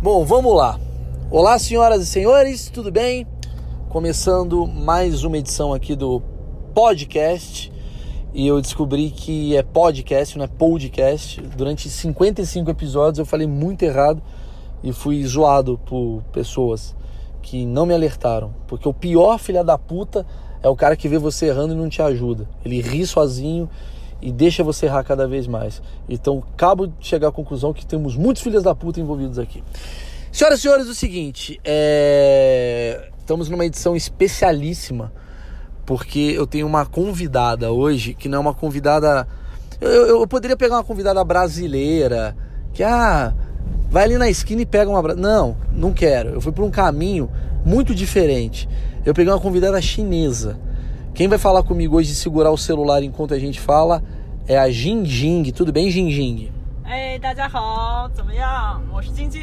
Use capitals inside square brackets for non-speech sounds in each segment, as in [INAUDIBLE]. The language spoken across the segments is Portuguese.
Bom, vamos lá. Olá, senhoras e senhores, tudo bem? Começando mais uma edição aqui do podcast. E eu descobri que é podcast, não é podcast. Durante 55 episódios eu falei muito errado e fui zoado por pessoas que não me alertaram. Porque o pior filha da puta é o cara que vê você errando e não te ajuda. Ele ri sozinho e deixa você errar cada vez mais. Então, acabo de chegar à conclusão que temos muitos filhos da puta envolvidos aqui. Senhoras e senhores, o seguinte, é... estamos numa edição especialíssima, porque eu tenho uma convidada hoje, que não é uma convidada. Eu, eu, eu poderia pegar uma convidada brasileira, que ah, vai ali na esquina e pega uma. Não, não quero. Eu fui por um caminho muito diferente. Eu peguei uma convidada chinesa. Quem vai falar comigo hoje de segurar o celular enquanto a gente fala é a Jing Jing. Tudo bem, Jing Jing? 哎，大家好，怎么样？我是晶晶，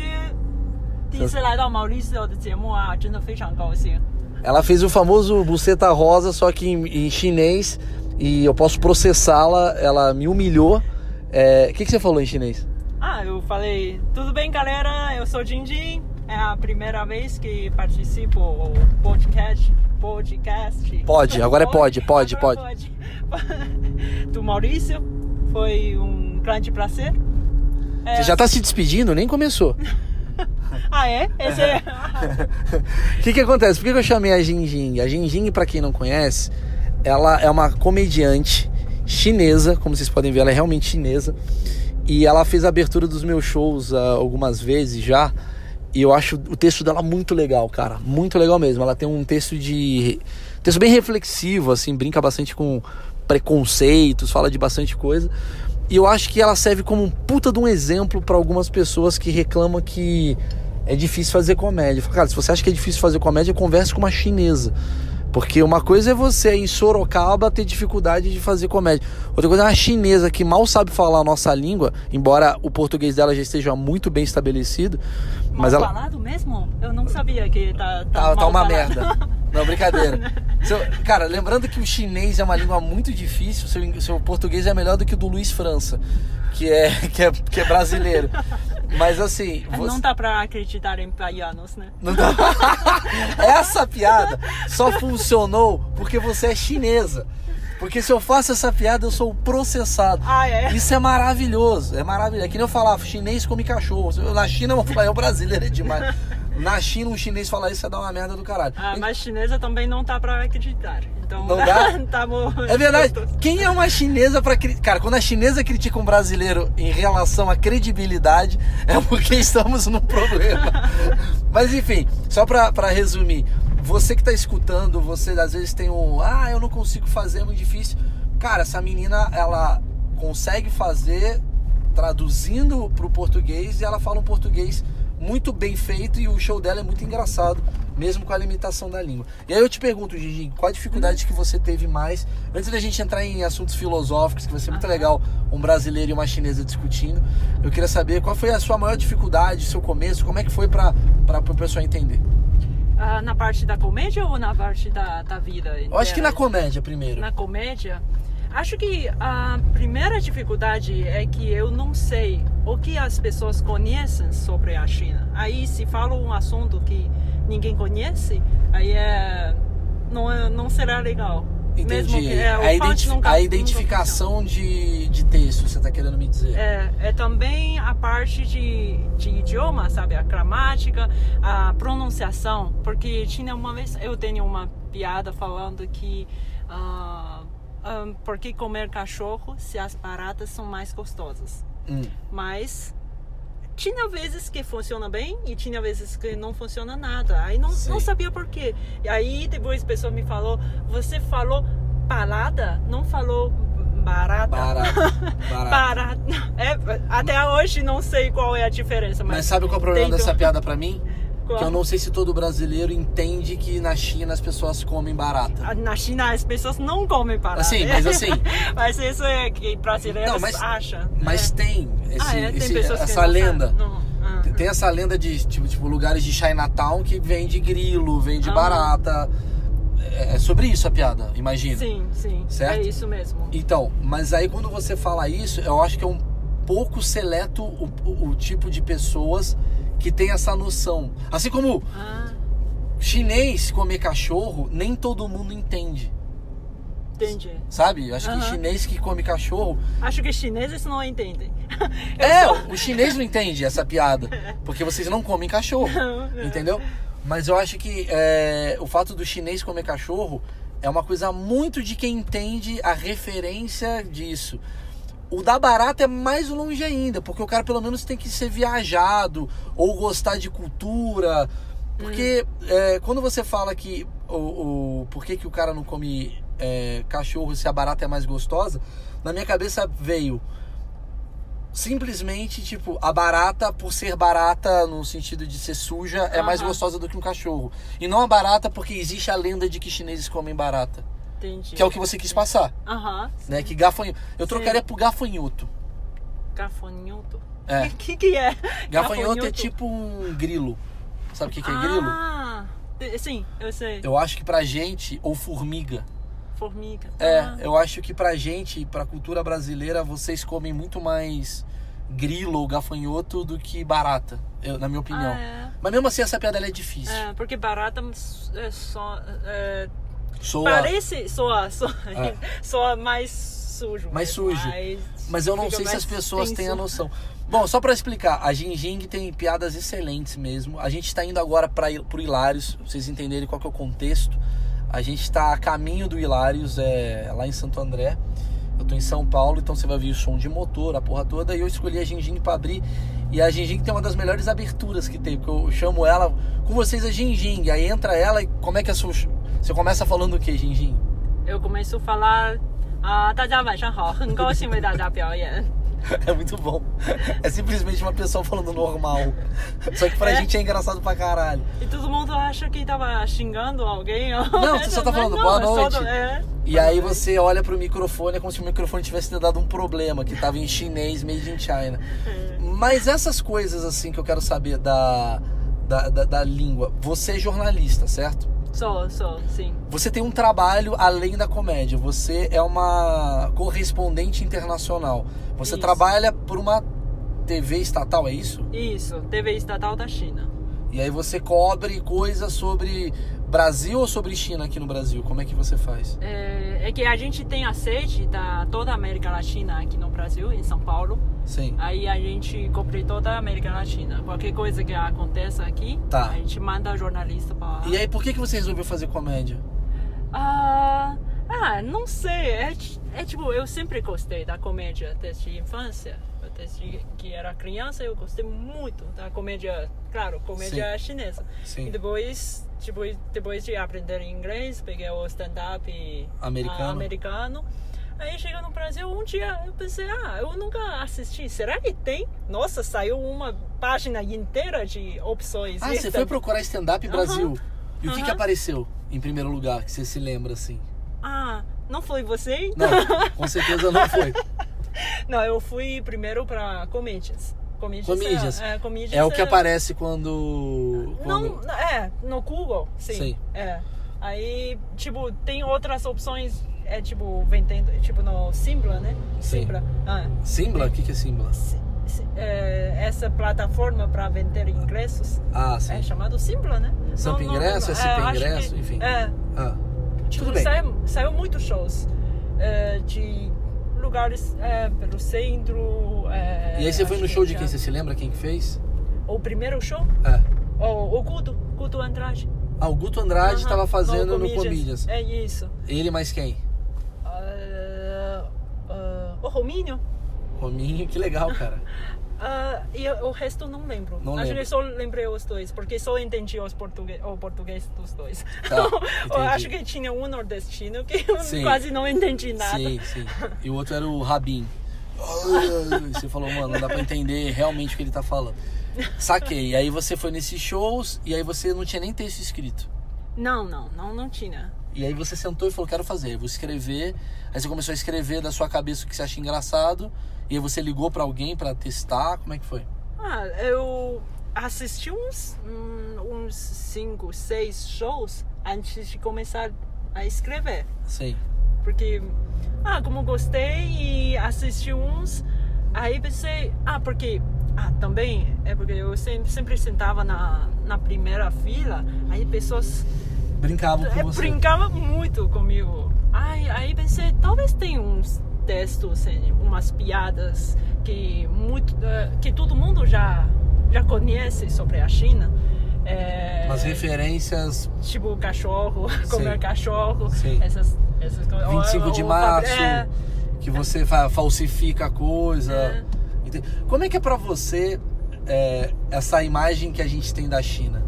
第一次来到毛利秀的节目啊，真的非常高兴。 Ela fez o famoso buceta rosa, só que em, em chinês, e eu posso processá-la. Ela me humilhou. É, O que, que você falou em chinês? Ah, eu falei, tudo bem, galera? Eu sou Jinjin. É a primeira vez que participo do podcast. Podcast. Pode, agora é pode, pode, Agora pode. [LAUGHS] Do Maurício. Foi um grande prazer. É, Você já tá se despedindo? Nem começou. [LAUGHS] Ah, é? Esse é. O [LAUGHS] que, que acontece? Por que, eu chamei a Jing? A Jing, pra quem não conhece, ela é uma comediante chinesa, como vocês podem ver, ela é realmente chinesa. E ela fez a abertura dos meus shows uh, algumas vezes já. E eu acho o texto dela muito legal, cara. Muito legal mesmo. Ela tem um texto de. texto bem reflexivo, assim, brinca bastante com preconceitos, fala de bastante coisa. E eu acho que ela serve como um puta de um exemplo para algumas pessoas que reclamam que é difícil fazer comédia. Cara, se você acha que é difícil fazer comédia, converse com uma chinesa. Porque uma coisa é você em Sorocaba ter dificuldade de fazer comédia. Outra coisa é uma chinesa que mal sabe falar a nossa língua, embora o português dela já esteja muito bem estabelecido. Mas Mal ela. falado mesmo? Eu não sabia que tá, tá, Tá, tá uma merda. [LAUGHS] Não, brincadeira. Seu- cara, lembrando que o chinês é uma língua muito difícil, seu, seu português é melhor do que o do Luiz França, que é, [LAUGHS] que é, que é brasileiro. Mas assim. você- Não dá pra acreditar em baianos, né? Não dá- [LAUGHS] essa piada só funcionou porque você é chinesa. Porque se eu faço essa piada, eu sou processado. Ah, é? Isso é maravilhoso, é maravilhoso. É que nem eu falava, chinês come cachorro. Na China eu vou falar, é o brasileiro é demais. Na China, um chinês falar isso é dar uma merda do caralho. Ah, mas chinesa também não dá pra acreditar. Então, Não [LAUGHS] dá? tá bom. É verdade. Quem é uma chinesa pra cri- Cara, quando a chinesa critica um brasileiro em relação à credibilidade, [LAUGHS] é porque estamos num problema. [LAUGHS] Mas enfim, só pra, pra resumir, você que tá escutando, você às vezes tem um. Ah, eu não consigo fazer, é muito difícil. Cara, essa menina, ela consegue fazer traduzindo pro português e ela fala um português muito bem feito e o show dela é muito engraçado, mesmo com a limitação da língua. E aí eu te pergunto, Gigi, qual a dificuldade que você teve mais, antes da gente entrar em assuntos filosóficos, que vai ser muito legal um brasileiro e uma chinesa discutindo, eu queria saber qual foi a sua maior dificuldade, seu começo, como é que foi para o pessoal entender? Ah, na parte da comédia ou na parte da, da vida? Eu acho que na comédia primeiro. Na comédia, acho que a primeira dificuldade é que eu não sei o que as pessoas conhecem sobre a China. Aí se fala um assunto que ninguém conhece, aí é não, é, não será legal. Mesmo Entendi. que é, a, identi- nunca- a identificação de, de texto, você tá querendo me dizer? É, é também a parte de, de idioma, sabe? A gramática, a pronunciação. Porque tinha uma vez, eu tenho uma piada falando que. ah, ah, por que comer cachorro se as baratas são mais gostosas? Hum. Mas. Tinha vezes que funciona bem e tinha vezes que não funciona nada. Aí não, Sim. não sabia por quê. E aí depois a pessoa me falou: você falou parada, não falou barata. Barato. [LAUGHS] Barato. Barata. É, até hoje não sei qual é a diferença, mas, Mas sabe qual é o problema dessa piada pra mim? Que eu não sei se todo brasileiro entende que na China as pessoas comem barata. Na China as pessoas não comem barata. Assim, mas assim- [LAUGHS] mas isso é que brasileiros Não, mas- acham. Mas né? tem, esse, ah, é? tem esse- pessoas que essa não lenda. Ah. Tem- Tem essa lenda de tipo, tipo, lugares de Chinatown que vende grilo, vende Ah. barata. É é sobre isso a piada, imagina. Sim, sim. Certo? É isso mesmo. Então, mas aí quando você fala isso, eu acho que é um pouco seleto o, o- o tipo de pessoas que tem essa noção. Assim como Ah, chinês comer cachorro, nem todo mundo entende. entendi. Sabe? Acho que Aham. chinês que come cachorro. Acho que chineses não entendem. [LAUGHS] Eu É, sou- o chinês não entende essa piada. [LAUGHS] Porque vocês não comem cachorro. Entendeu? Mas eu acho que é, o fato do chinês comer cachorro é uma coisa muito de quem entende a referência disso. O da barata é mais longe ainda, porque o cara pelo menos tem que ser viajado ou gostar de cultura. Porque é, quando você fala que o, o por que, que o cara não come é, cachorro se a barata é mais gostosa, na minha cabeça veio simplesmente, tipo, a barata, por ser barata no sentido de ser suja, é mais Aham. gostosa do que um cachorro. E não a barata porque existe a lenda de que chineses comem barata. Entendi. Que é o que você quis passar, Aham. né? Que gafanhoto. Eu trocaria por gafanhoto. Gafanhoto. É. O [LAUGHS] que, que é? Gafanhoto é tipo um grilo. Sabe o que, que é grilo? Ah, sim, eu sei. Eu acho que pra gente, ou formiga. Formiga. É, Ah, eu acho que pra gente, pra cultura brasileira, vocês comem muito mais grilo ou gafanhoto do que barata, eu- na minha opinião. Ah, é. Mas mesmo assim, essa piada é difícil. É, porque barata é só. É, Soa. parece soa, soa, É. [LAUGHS] soa mais sujo. Mais sujo. mas Mas eu não sei se as pessoas têm a tenso. noção. Bom, só pra explicar, a Jing Jing tem piadas excelentes mesmo. A gente tá indo agora para pro Hilários, pra vocês entenderem qual que é o contexto. A gente tá a caminho do Hilários, é lá em Santo André. Eu tô em São Paulo, então você vai ver o som de motor, a porra toda. E eu escolhi a Jing Jing pra abrir. E a Jing Jing tem uma das melhores aberturas que tem, porque eu chamo ela com vocês a Jing Jing. Aí entra ela e como é que é a sua. Você começa falando o que, Jinjin? Eu começo a falar. Ah, [LAUGHS] [LAUGHS] é muito bom. É simplesmente uma pessoa falando normal. Só que pra é. gente é engraçado pra caralho. E todo mundo acha que tava xingando alguém. Não, [LAUGHS] você só tá falando não, boa noite. Do... É. E aí você olha pro microfone, é como se o microfone tivesse dado um problema, que tava em chinês, made in China. É. Mas essas coisas, assim, que eu quero saber da, da, da, da língua. Você é jornalista, certo? Sou, sou, sim. Você tem um trabalho além da comédia. Você é uma correspondente internacional. Você Isso. trabalha por uma TV estatal, é isso? Isso, TV estatal da China. E aí você cobre coisas sobre Brasil ou sobre China aqui no Brasil? Como é que você faz? É, é que a gente tem a sede da toda a América Latina aqui no Brasil, em São Paulo. Sim. Aí a gente cobre toda a América Latina. Qualquer coisa que aconteça aqui, Tá. a gente manda jornalista para. E aí por que, que você resolveu fazer comédia? Ah, ah, não sei. É, é tipo, eu sempre gostei da comédia desde a infância. Desde que era criança, eu gostei muito da comédia, claro, comédia chinesa. Sim. E depois, tipo, depois de aprender inglês, peguei o stand-up Americano. americano. Aí chega no Brasil, um dia eu pensei, ah, eu nunca assisti. Será que tem? Nossa, saiu uma página inteira de opções. Ah, você foi procurar stand-up Brasil. E o que, que apareceu em primeiro lugar, que você se lembra assim? Ah, não foi você? Não, com certeza não foi. [LAUGHS] [LAUGHS] Não, eu fui primeiro para Comedians. Comedians, Comedians. É, é, Comedians É o que aparece quando. Não, quando... é, no Google, sim. Sim. É. Aí, tipo, tem outras opções, é tipo, vendendo, tipo no Simpla, né? Sim. Simpla. Ah, Simbla? O que, que é Simbla? si- si- é, essa plataforma para vender ingressos Ah, sim. é chamado Simpla, né? Sampa Não- não Ingresso. SP É, acho Ingresso, que- enfim. É, Ah, Tipo, tudo bem. Saiu, saiu muitos shows é, de lugares é, pelo centro. é, E aí você foi no que show de já- quem? Você se lembra quem que fez? O primeiro show? É. O, o Guto, Guto Andrade. Ah, o Guto Andrade estava fazendo no. Comedians. É isso. Ele mais quem? Ah, ah, o Rominho. Rominho, que legal, cara. [LAUGHS] Ah, e o resto não lembro. Não Acho lembro. que só lembrei os dois, porque só entendi os português, o português dos dois. Tá, [LAUGHS] eu entendi. acho que tinha um nordestino que eu Sim. quase não entendi nada. Sim, sim. E o outro era o Rabin. Você falou, mano, não dá pra entender realmente o que ele tá falando. Saquei. E aí você foi nesses shows e aí você não tinha nem texto escrito. Não, não, não, não tinha. E aí você sentou e falou, quero fazer, vou escrever. Aí você começou a escrever da sua cabeça o que você acha engraçado. E você ligou pra alguém pra testar. Como é que foi? Ah, eu assisti uns, hum, uns cinco, seis shows antes de começar a escrever. Sim. Porque, ah, como gostei e assisti uns, aí pensei, ah, porque Ah, também é porque eu sempre, sempre sentava na, na primeira fila, aí pessoas Brincavam com é, você. brincavam muito comigo. Aí, aí pensei, talvez tenha uns textos, assim, umas piadas que, muito, eh, que todo mundo já, já conhece sobre a China. É, Umas referências. Tipo cachorro, [LAUGHS] comer Sim. cachorro, Sim. essas, essas coisas. 25 de Ou- março, é, que você fa- falsifica a coisa. É. Como é que é pra você é, essa imagem que a gente tem da China?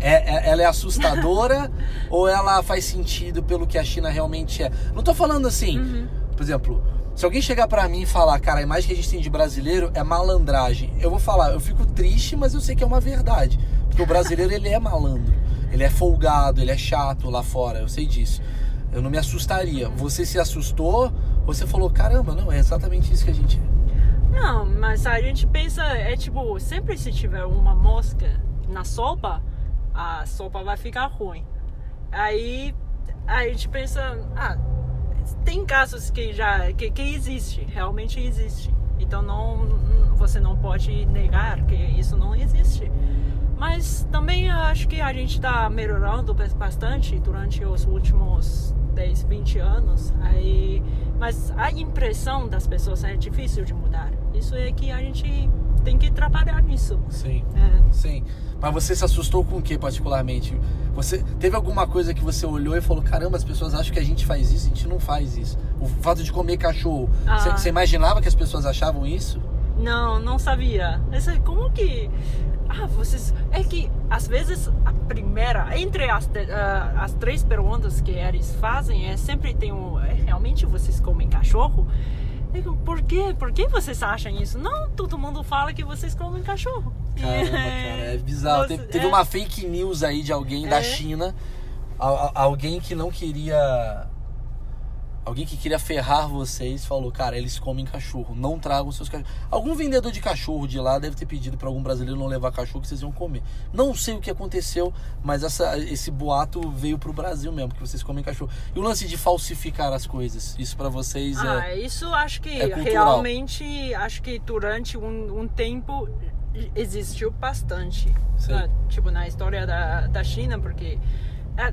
É, é- ela é assustadora [LAUGHS] ou ela faz sentido pelo que a China realmente é? Não tô falando assim, Uhum. Por exemplo, se alguém chegar pra mim e falar, cara, a imagem que a gente tem de brasileiro é malandragem, eu vou falar, eu fico triste, mas eu sei que é uma verdade. Porque o brasileiro, ele é malandro, ele é folgado, ele é chato lá fora, eu sei disso. Eu não me assustaria. Você se assustou? Ou você falou, caramba, não, é exatamente isso que a gente é. Não, mas a gente pensa, é tipo, sempre se tiver uma mosca na sopa, a sopa vai ficar ruim. Aí a gente pensa, ah, tem casos que já que, que existe, realmente existe. Então não você não pode negar que isso não existe. Mas também acho que a gente está melhorando bas- bastante durante os últimos 10, 20 anos. Aí, mas a impressão das pessoas é difícil de mudar. Isso é que a gente tem que trabalhar nisso. Sim. É. Sim. Mas você se assustou com o que particularmente? Você teve alguma coisa que você olhou e falou: caramba, as pessoas acham que a gente faz isso, a gente não faz isso. O fato de comer cachorro. Ah. Você, você imaginava que as pessoas achavam isso? Não, não sabia. Como que. Ah, vocês. É que às vezes a primeira, entre as, ah, as três perguntas que eles fazem, é sempre tem um. é, realmente vocês comem cachorro? Digo, Por quê? Por que vocês acham isso? Não, todo mundo fala que vocês comem cachorro. Caramba, [LAUGHS] cara, é bizarro. Você- Teve, é. uma fake news aí de alguém da É. China, a- a- alguém que não queria. Alguém que queria ferrar vocês falou, cara, eles comem cachorro, não tragam seus cachorros. Algum vendedor de cachorro de lá deve ter pedido para algum brasileiro não levar cachorro que vocês iam comer. Não sei o que aconteceu, mas essa, esse boato veio pro Brasil mesmo, que vocês comem cachorro. E o lance de falsificar as coisas, isso para vocês é. Ah, isso acho que é realmente acho que durante um, um tempo existiu bastante. Né? Tipo na história da, da China, porque é,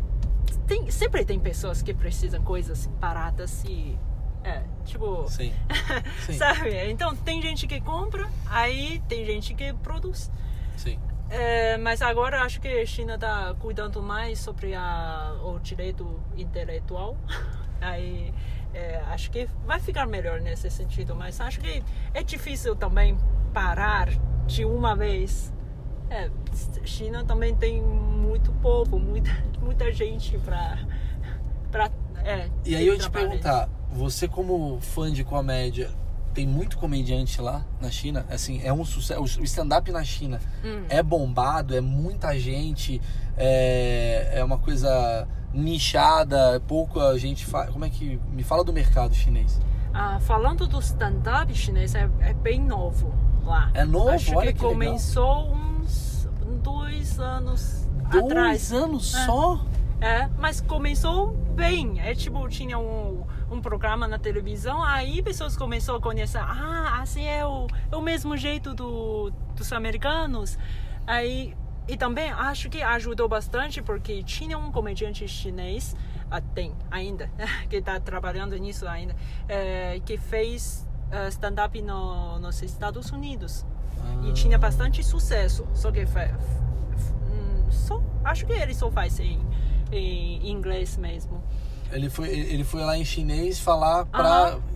tem, sempre tem pessoas que precisam coisas baratas e é, tipo, Sim. [LAUGHS] Sim. sabe? Então tem gente que compra, aí tem gente que produz. Sim. É, mas agora acho que a China está cuidando mais sobre a, o direito intelectual. [LAUGHS] Aí é, acho que vai ficar melhor nesse sentido. Mas acho que é difícil também parar de uma vez. É, China também tem muito povo, muita, muita gente para. Pra, é, E aí eu te perguntar, você como fã de comédia, tem muito comediante lá na China? Assim, é um sucesso. O stand-up na China Hum. é bombado, é muita gente, é, é uma coisa nichada, pouca gente faz. Como é que. Me fala do mercado chinês. Ah, falando do stand-up chinês, é, é bem novo lá. É novo? Acho Olha que, que legal. começou uns dois anos Dois atrás. anos É. só? É, mas começou bem. É tipo, tinha um, um programa na televisão, aí pessoas começaram a conhecer. Ah, assim é o, é o mesmo jeito do, dos americanos. Aí, e também acho que ajudou bastante porque tinha um comediante chinês, ah, tem ainda, [LAUGHS] que está trabalhando nisso ainda, é, que fez eh, stand-up no, nos Estados Unidos. E tinha bastante sucesso. Só que só, acho que ele só faz em, em inglês mesmo. Ele foi, ele foi lá em chinês falar.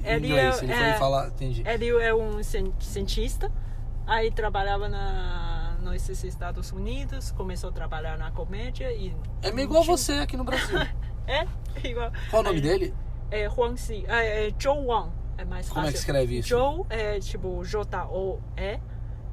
Ele inglês. é- Ele foi é. falar. Entendi. Ele é um cien- cientista, aí trabalhava na, nos Estados Unidos, começou a trabalhar na comédia e... É meio igual você aqui no Brasil. [LAUGHS] É, igual. Qual o nome dele? É Huang Xi, é, é Zhou Wang, é mais fácil. Como é que escreve isso? Zhou é tipo J-O-E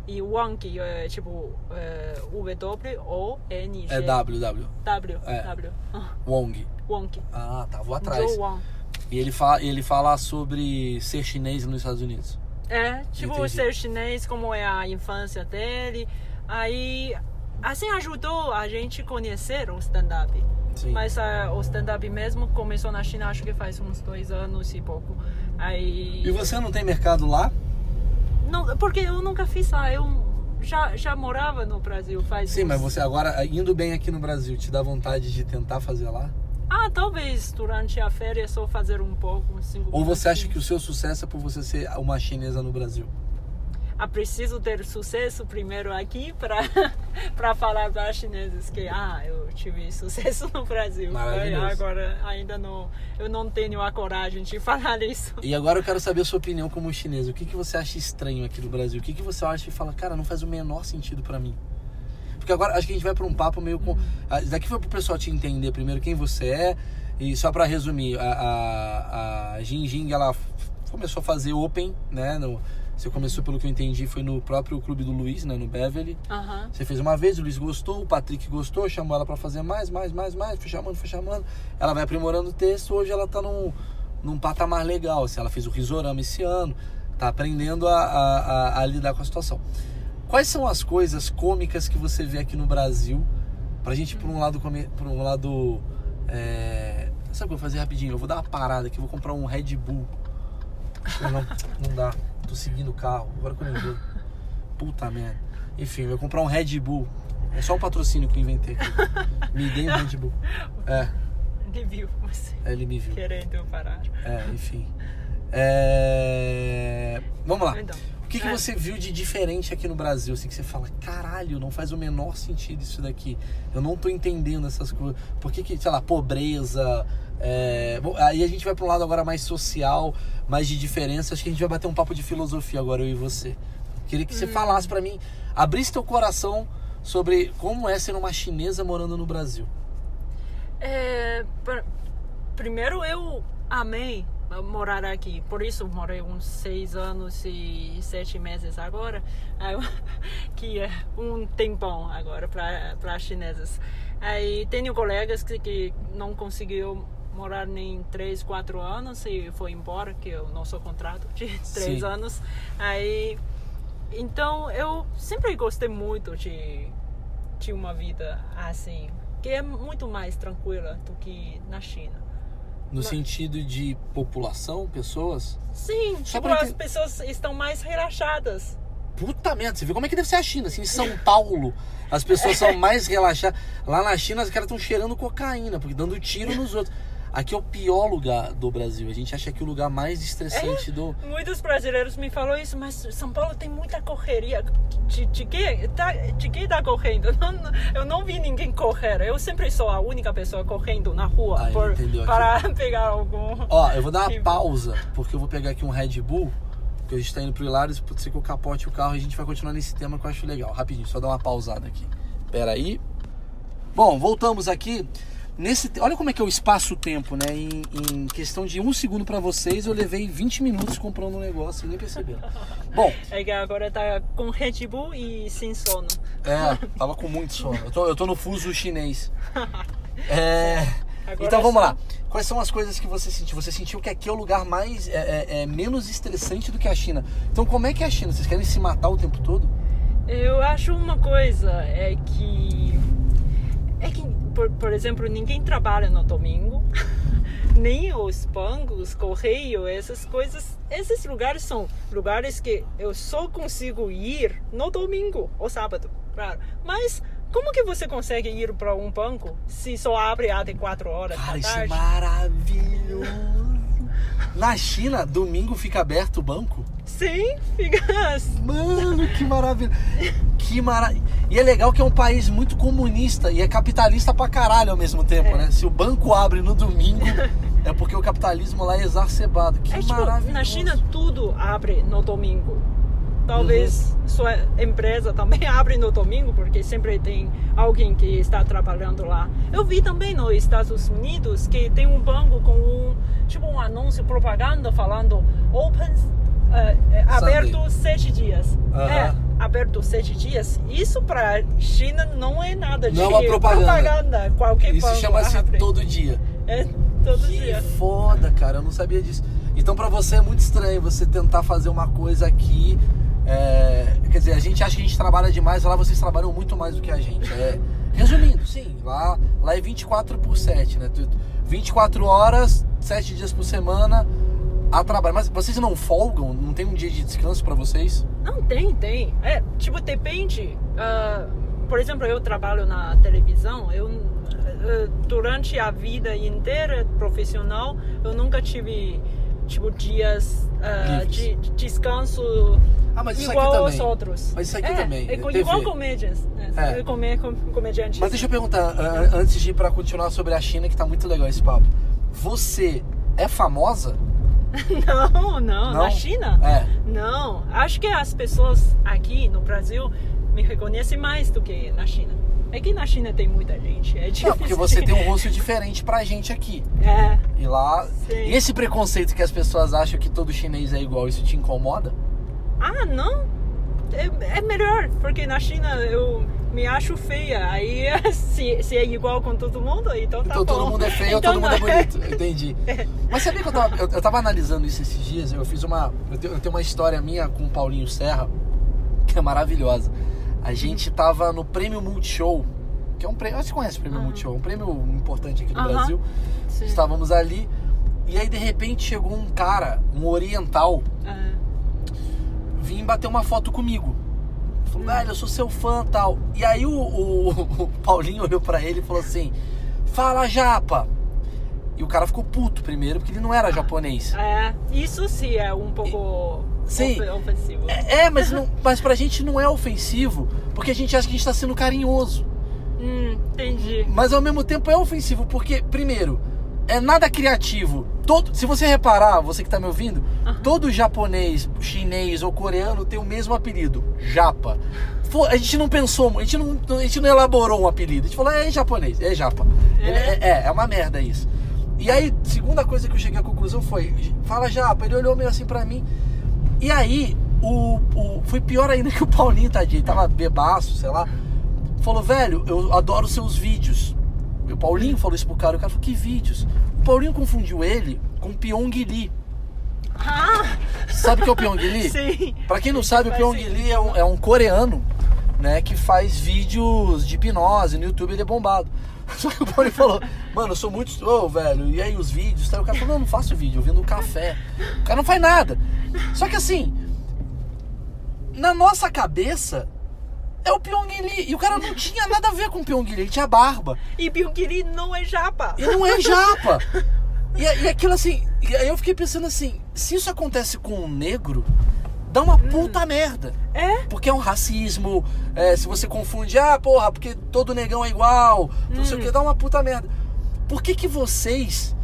e Wang é tipo é, W-O-N-G. É W, W. W, É. W. Ah, Wong. Wang. Ah, tá, vou atrás. Wang. E ele fala, ele fala sobre ser chinês nos Estados Unidos. É, tipo, Entendi. ser chinês, como é a infância dele. Aí, assim ajudou a gente conhecer o stand-up. Mas ah, o stand-up mesmo começou na China, acho que faz uns dois anos e pouco. Aí. E você não tem mercado lá? Não, porque eu nunca fiz lá. Eu já, já morava no Brasil faz Sim, uns- mas você agora, indo bem aqui no Brasil, te dá vontade de tentar fazer lá? Ah, talvez durante a férias só fazer um pouco, uns cinco Ou você acha que o seu sucesso é por você ser uma chinesa no Brasil? Ah, preciso ter sucesso primeiro aqui para [LAUGHS] para falar para os chineses que ah, eu tive sucesso no Brasil. Agora ainda não, eu não tenho a coragem de [LAUGHS] falar isso. E agora eu quero saber a sua opinião como chinesa. O que, que você acha estranho aqui no Brasil? O que, que você acha e fala, cara, não faz o menor sentido pra mim? Porque agora acho que a gente vai pra um papo meio com. Ah, Daqui foi pro pessoal te entender primeiro quem você é. E só pra resumir, a, a, a Jing Jing, ela começou a fazer Open, né? No, você começou, pelo que eu entendi, foi no próprio clube do Luiz, né? No Beverly. Aham. Você fez uma vez, o Luiz gostou, o Patrick gostou, chamou ela pra fazer mais, mais, mais, mais, foi chamando, foi chamando. Ela vai aprimorando o texto, hoje ela tá num, num patamar legal. Assim, ela fez o risorama esse ano, tá aprendendo a, a, a- a lidar com a situação. Quais são as coisas cômicas que você vê aqui no Brasil? Pra gente, por um lado, por um lado. É... Sabe o que eu vou fazer rapidinho? Eu vou dar uma parada aqui, vou comprar um Red Bull. Não, não, não dá. Tô seguindo o carro, agora que eu lembrei. Puta merda. Enfim, eu vou comprar um Red Bull. É só um patrocínio que eu inventei aqui. Me dê um Red Bull. É, Ele viu você é, ele me viu. querendo parar. É, enfim. É... Vamos lá. Então, O que, que é. você viu de diferente aqui no Brasil? Assim que você fala, caralho, não faz o menor sentido isso daqui. Eu não tô entendendo essas coisas. Por que, que sei lá, pobreza. é, bom, aí a gente vai para um lado agora mais social, mais de diferença. Acho que a gente vai bater um papo de filosofia agora, eu e você. Queria que você falasse para mim, abrisse teu coração sobre como é ser uma chinesa morando no Brasil. É, pr- primeiro eu amei morar aqui, por isso morei uns seis anos e sete meses agora, eu- [LAUGHS] que é um tempão agora para chinesas. Aí tenho colegas que, que não conseguiu morar nem três, quatro anos e foi embora, que é o nosso contrato de [LAUGHS] três Sim. anos. Aí então eu sempre gostei muito de de uma vida assim, que é muito mais tranquila do que na China. No sentido de população, pessoas. Sim, Só tipo, pra as ente- pessoas estão mais relaxadas. Puta merda, você vê como é que deve ser a China? Assim, em São Paulo, as pessoas são [LAUGHS] mais relaxadas. Lá na China, os caras estão cheirando cocaína, porque dando tiro nos outros. Aqui é o pior lugar do Brasil. A gente acha que é o lugar mais estressante do. Muitos brasileiros me falaram isso, mas São Paulo tem muita correria. De, de que tá, de que tá correndo? Não, eu não vi ninguém correr. Eu sempre sou a única pessoa correndo na rua Ah, por, entendeu aqui. para [LAUGHS] pegar algum. Ó, eu vou dar uma [LAUGHS] pausa, porque eu vou pegar aqui um Red Bull, que a gente tá indo pro Hilários, pode ser que eu capote o carro e a gente vai continuar nesse tema que eu acho legal. Rapidinho, só dar uma pausada aqui. Pera aí. Bom, voltamos aqui. Nesse, olha como é que é o espaço-tempo, né? Em, em questão de um segundo pra vocês, eu levei 20 minutos comprando um negócio e nem perceberam. Bom, [LAUGHS] É que agora tá com Red Bull e sem sono. é, [LAUGHS] tava com muito sono. Eu tô, eu tô no fuso chinês. [LAUGHS] É, então vamos lá. Quais são as coisas que você sentiu? Você sentiu que aqui é o lugar mais é, é- é menos estressante do que a China. Então como é que é a China? Vocês querem se matar o tempo todo? Eu acho uma coisa é que é que por, por exemplo ninguém trabalha no domingo, [LAUGHS] nem os bancos, correio, essas coisas. Esses lugares são lugares que eu só consigo ir no domingo ou sábado, claro. Mas como que você consegue ir para um banco se só abre até 4 horas Cara, da isso é tarde? maravilhoso. Na China, domingo fica aberto o banco? Sim, fica assim. Mano, que maravilha. Que maravilha. E é legal que é um país muito comunista e é capitalista pra caralho ao mesmo tempo, É. né? Se o banco abre no domingo, [LAUGHS] é porque o capitalismo lá é exacerbado. Que É tipo, maravilhoso. na China tudo abre no domingo. Talvez Uhum. sua empresa também [LAUGHS] abre no domingo, porque sempre tem alguém que está trabalhando lá. Eu vi também nos Estados Unidos que tem um banco com um tipo um anúncio propaganda falando open eh, aberto sete dias. Aham. É, aberto sete dias. Isso para China não é nada de Não é uma propaganda. Qualquer Isso chama-se todo dia. É todo que dia. foda, cara. Eu não sabia disso. Então pra você é muito estranho você tentar fazer uma coisa aqui. É, Quer dizer, a gente acha que a gente trabalha demais, lá vocês trabalham muito mais do que a gente. É, Resumindo, sim, lá, lá é 24 por 7, né? Tu- 24 horas, 7 dias por semana, a trabalho. Mas vocês não folgam? Não tem um dia de descanso pra vocês? Não, tem, tem. É, tipo, depende. Ah, por exemplo, eu trabalho na televisão, eu ah, durante a vida inteira profissional, eu nunca tive tipo dias ah, Livres. de, de descanso Ah, igual aos outros. Mas isso aqui é, também, É, é igual TV. comedians, né? É. É. Come, com- comediantes. Mas deixa eu perguntar, a- a- antes de ir pra continuar sobre a China, que tá muito legal esse papo. Você é famosa? Não, [LAUGHS] não, Não? na China? É. Não, acho que as pessoas aqui no Brasil me reconhecem mais do que na China. É que na China tem muita gente, é difícil. Não, porque você tem um [LAUGHS] rosto diferente pra gente aqui. É, E lá. Sim. E esse preconceito que as pessoas acham que todo chinês é igual, isso te incomoda? ah, não, é, é melhor, porque na China eu me acho feia, aí [LAUGHS] se, se é igual com todo mundo, então tá então bom. todo mundo é feio [LAUGHS] Então todo mundo é bonito. Entendi. Mas sabia que eu tava, eu, eu tava analisando isso esses dias? Eu fiz uma. Eu tenho uma história minha com o Paulinho Serra, que é maravilhosa. A gente tava no Prêmio Multishow, que é um prêmio. Você conhece o Prêmio Aham. Multishow? Um prêmio importante aqui no. Brasil. Sim. Estávamos ali. E aí, de repente, chegou um cara, um oriental, É. vim bater uma foto comigo. Falou, Hum. velho, eu sou seu fã tal. E aí o, o- [LAUGHS] o Paulinho olhou pra ele e falou assim: Fala japa. E o cara ficou puto primeiro, porque ele não era japonês. É, isso sim é um pouco Sim. ofe- ofensivo. É, é, mas, não, mas pra gente não é ofensivo, porque a gente acha que a gente tá sendo carinhoso. Hum, entendi. Mas ao mesmo tempo é ofensivo, porque, primeiro, é nada criativo. Todo, se você reparar, você que tá me ouvindo, Aham. todo japonês, chinês ou coreano tem o mesmo apelido, japa. A gente não pensou, a gente não, a gente não elaborou um apelido. A gente falou, é japonês, é japa. É? É, é, é uma merda isso. E aí, segunda coisa que eu cheguei à conclusão foi, fala japa. Ele olhou meio assim pra mim. E aí, o, o- foi pior ainda [LAUGHS] que o Paulinho, tadinho, tava bebaço, sei lá. Falou, velho, eu adoro seus vídeos. E o Paulinho falou isso pro cara, o cara falou, que vídeos? O Paulinho confundiu ele com Pyong Lee. Ah, Sabe o que é o Pyong Lee? [LAUGHS] sim. Pra quem não sabe, o Pyong. Lee é um, é um coreano, né, que faz vídeos de hipnose no YouTube, ele é bombado. [LAUGHS] Só que o Paulinho falou, mano, eu sou muito. Ô, velho, e aí os vídeos? Tá? O cara falou, não, eu não faço vídeo, eu vendo café. O cara não faz nada. Só que assim, na nossa cabeça, é o Pyong Lee. E o cara não tinha nada a ver com o Pyong Lee, ele tinha barba. E Pyongyi não é japa. E não é japa. [LAUGHS] E, e aquilo assim, e aí eu fiquei pensando assim, se isso acontece com um negro, dá uma puta merda. É? Porque é um racismo, é, se você confunde, ah, porra, porque todo negão é igual, não sei o que, dá uma puta merda. Por que que vocês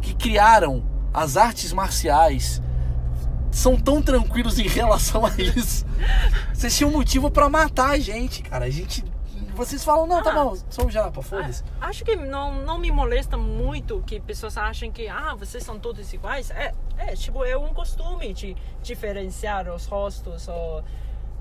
que criaram as artes marciais são tão tranquilos em relação a isso? Vocês tinham motivo pra matar a gente, cara. A gente. Vocês falam, não, tá Ah. bom, sou japa, foda-se. Acho que não, não me molesta muito que pessoas achem que ah, vocês são todos iguais. É, é tipo, é um costume de diferenciar os rostos ou,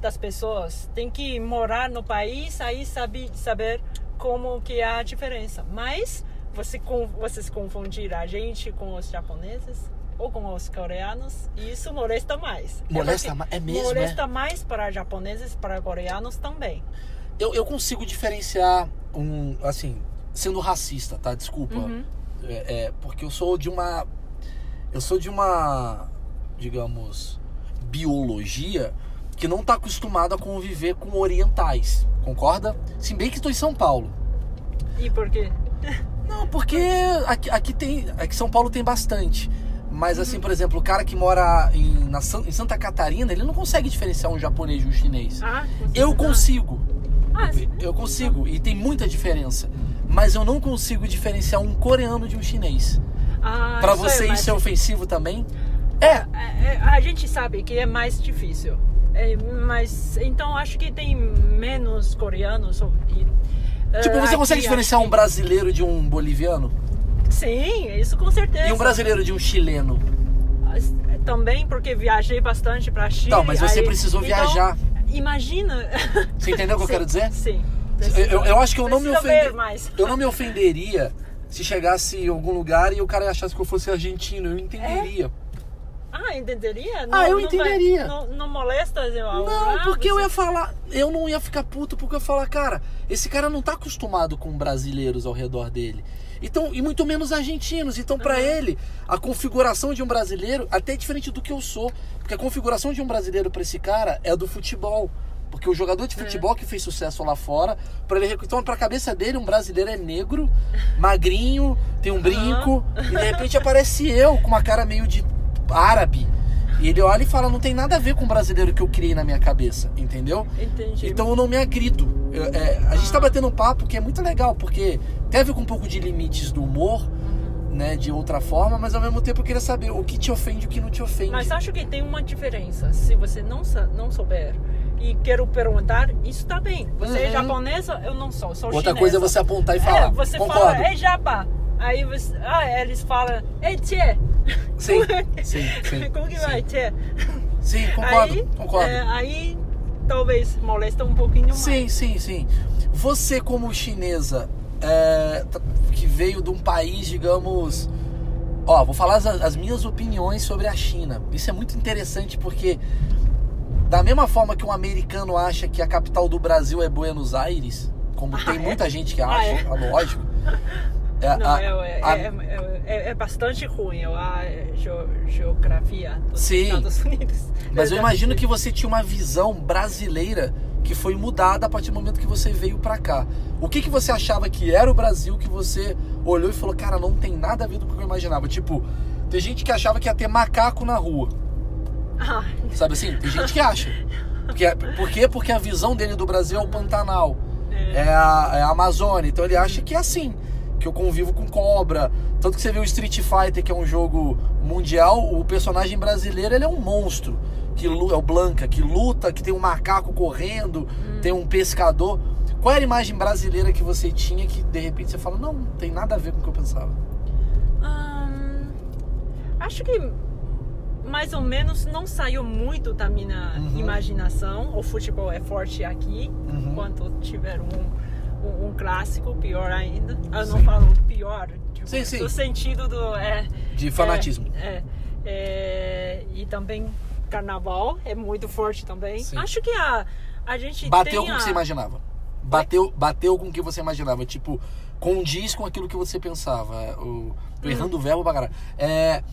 das pessoas. Tem que morar no país, aí sabe, saber como que é a diferença. Mas você, vocês confundir a gente com os japoneses ou com os coreanos, isso molesta mais. Molesta porque ma- é mesmo, Molesta mais para japoneses e para coreanos também. Eu, eu consigo diferenciar um, assim, sendo racista, tá? Desculpa. Uhum. É, é, porque eu sou de uma. Eu sou de uma, digamos, biologia que não tá acostumada a conviver com orientais. Concorda? Se bem que estou em São Paulo. E por quê? Não, porque aqui, aqui tem. Aqui em São Paulo tem bastante. Mas assim, por exemplo, o cara que mora em, na em Santa Catarina, ele não consegue diferenciar um japonês de um chinês. Ah, Eu consigo. Ah, sim. Eu consigo, e tem muita diferença. Mas eu não consigo diferenciar um coreano de um chinês. Ah, isso é você isso é ofensivo também? É. É, é, a gente sabe que é mais difícil. É, mas então acho que tem menos coreanos. E, Tipo, eh, você aqui, consegue diferenciar um brasileiro de um boliviano? Sim, isso com certeza. E um brasileiro de um chileno? Também porque viajei bastante pra Chile. Não, mas você aí- precisou então, viajar. Imagina. Você entendeu o que eu [LAUGHS] quero dizer? Sim. Eu, eu- eu acho que eu não me ofenderia. Eu não me ofenderia se chegasse em algum lugar e o cara achasse que eu fosse argentino. Eu entenderia. Ah, entenderia? Ah, eu vai- entenderia. não, não molesta? Eu, Não, ah, porque eu ia falar, eu não ia ficar puto porque eu ia falar, cara, esse cara não tá acostumado com brasileiros ao redor dele. Então, e muito menos argentinos. Então, pra ele, a configuração de um brasileiro até é diferente do que eu sou, porque a configuração de um brasileiro pra esse cara é do futebol. Porque o jogador de futebol que fez sucesso lá fora, para ele então pra cabeça dele um brasileiro é negro, magrinho, tem um brinco, e de repente aparece eu com uma cara meio de árabe. E ele olha e fala, não tem nada a ver com o brasileiro que eu criei na minha cabeça, entendeu? Entendi. Então eu não me agrido. Eu- é, a gente tá batendo um papo que é muito legal, porque ver com um pouco de limites do humor, né? De outra forma, mas ao mesmo tempo eu queria saber o que te ofende e o que não te ofende. Mas acho que tem uma diferença. Se você não, não souber e quero perguntar, isso tá bem. Você é Uhum. japonesa, eu não sou, sou Outra chinesa. coisa é você apontar e falar. É, você Concordo. fala, é japa. Aí você, ah, eles falam, ei, tchê. Sim, sim, sim. [LAUGHS] Como que sim. vai, tchê? Sim, concordo, aí, concordo. é, aí talvez molesta um pouquinho mais. Sim, sim, sim. Você como chinesa, é, que veio de um país, digamos... Ó, vou falar as, as minhas opiniões sobre a China. Isso é muito interessante porque da mesma forma que um americano acha que a capital do Brasil é Buenos Aires, como Ah, tem é? muita gente que Ah, acha, é? é lógico. [LAUGHS] É, Não, a- é, é, é, é- é bastante ruim a geo- geografia dos Sim. Estados Unidos. Mas eu imagino que você tinha uma visão brasileira que foi mudada a partir do momento que você veio pra cá. O que, que você achava que era o Brasil que você olhou e falou, cara, não tem nada a ver com o que eu imaginava? Tipo, tem gente que achava que ia ter macaco na rua. Ah, Sabe assim? Tem gente que acha. Porque, por quê? Porque a visão dele do Brasil é o Pantanal. é. É a, é a Amazônia. Então ele acha que é assim. Que eu convivo com cobra. Tanto que você vê o Street Fighter, que é um jogo mundial, o personagem brasileiro ele é um monstro. Que é o Blanca, que luta, que tem um macaco correndo, tem um pescador. Qual era a imagem brasileira que você tinha que de repente você fala, não, não tem nada a ver com o que eu pensava? Ahn, acho que mais ou menos não saiu muito da minha Uhum. imaginação. O futebol é forte aqui. Uhum. Enquanto tiver um, um, um clássico, pior ainda. Eu não falo pior, tipo, Sim, sim. no sentido do. É, De fanatismo. É, é, é, e também carnaval é muito forte também. Acho que a, a gente Bateu com o a... que você imaginava. Bateu, bateu com o que você imaginava. Tipo, condiz com aquilo que você pensava. É, O, tô errando o verbo pra caralho. É,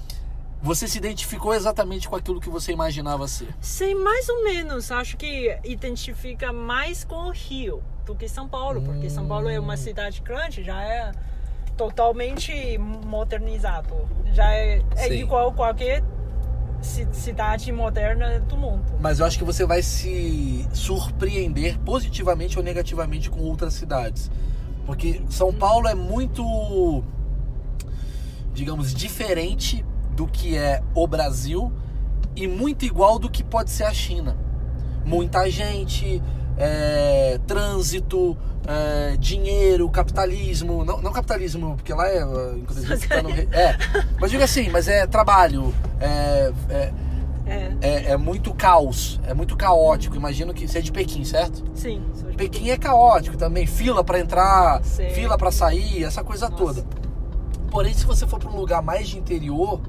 você se identificou exatamente com aquilo que você imaginava ser. Sim, mais ou menos. Acho que identifica mais com o Rio do que São Paulo, porque São Paulo é uma cidade grande, já é totalmente modernizado. Já é, é igual qualquer ci- cidade moderna do mundo. Mas eu acho que você vai se surpreender positivamente ou negativamente com outras cidades. Porque São Paulo é muito, digamos, diferente do que é o Brasil e muito igual do que pode ser a China. Muita gente, é, trânsito, é, dinheiro, capitalismo. Não, não capitalismo, porque lá é. Inclusive, tá no é. Mas diga assim, mas é trabalho, é- é, É, é, é muito caos, é muito caótico. Imagino que você é de Pequim, certo? sim. de Pequim é caótico também, fila pra entrar, Sim. fila pra sair, essa coisa Nossa. toda. Porém, se você for para um lugar mais de interior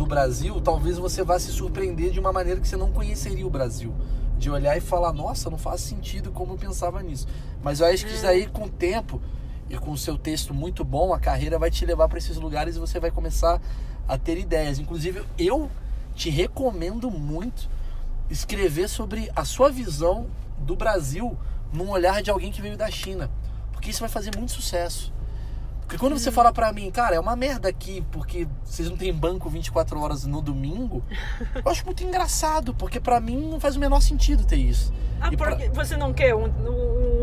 do Brasil, talvez você vá se surpreender de uma maneira que você não conheceria o Brasil. De olhar e falar, nossa, não faz sentido como eu pensava nisso. Mas eu acho que isso aí, com o tempo e com o seu texto muito bom, a carreira vai te levar para esses lugares e você vai começar a ter ideias. Inclusive, eu te recomendo muito escrever sobre a sua visão do Brasil num olhar de alguém que veio da China. Porque isso vai fazer muito sucesso. Porque quando você fala pra mim, cara, é uma merda aqui porque vocês não têm banco 24 horas no domingo, eu acho muito engraçado, porque pra mim não faz o menor sentido ter isso. Ah, E pra- porque você não quer um,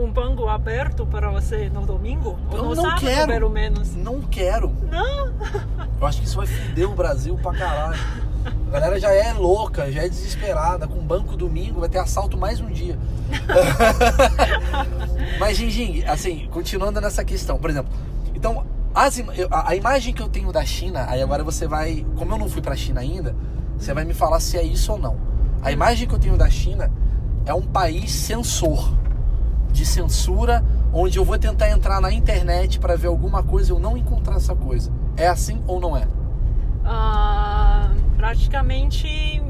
um, banco aberto para você no domingo? Ou Eu no não sábado, quero. pelo menos? Não quero. Não? Eu acho que isso vai foder o Brasil pra caralho. A galera já é louca, já é desesperada. Com banco domingo, vai ter assalto mais um dia. [LAUGHS] [LAUGHS] Mas, Ginging, assim, continuando nessa questão, por exemplo, então, as a, a imagem que eu tenho da China, aí agora você vai. Como eu não fui pra China ainda, você vai me falar se é isso ou não. A imagem que eu tenho da China é um país censor, de censura, onde eu vou tentar entrar na internet pra ver alguma coisa e eu não encontrar essa coisa. É assim ou não é? Ah, praticamente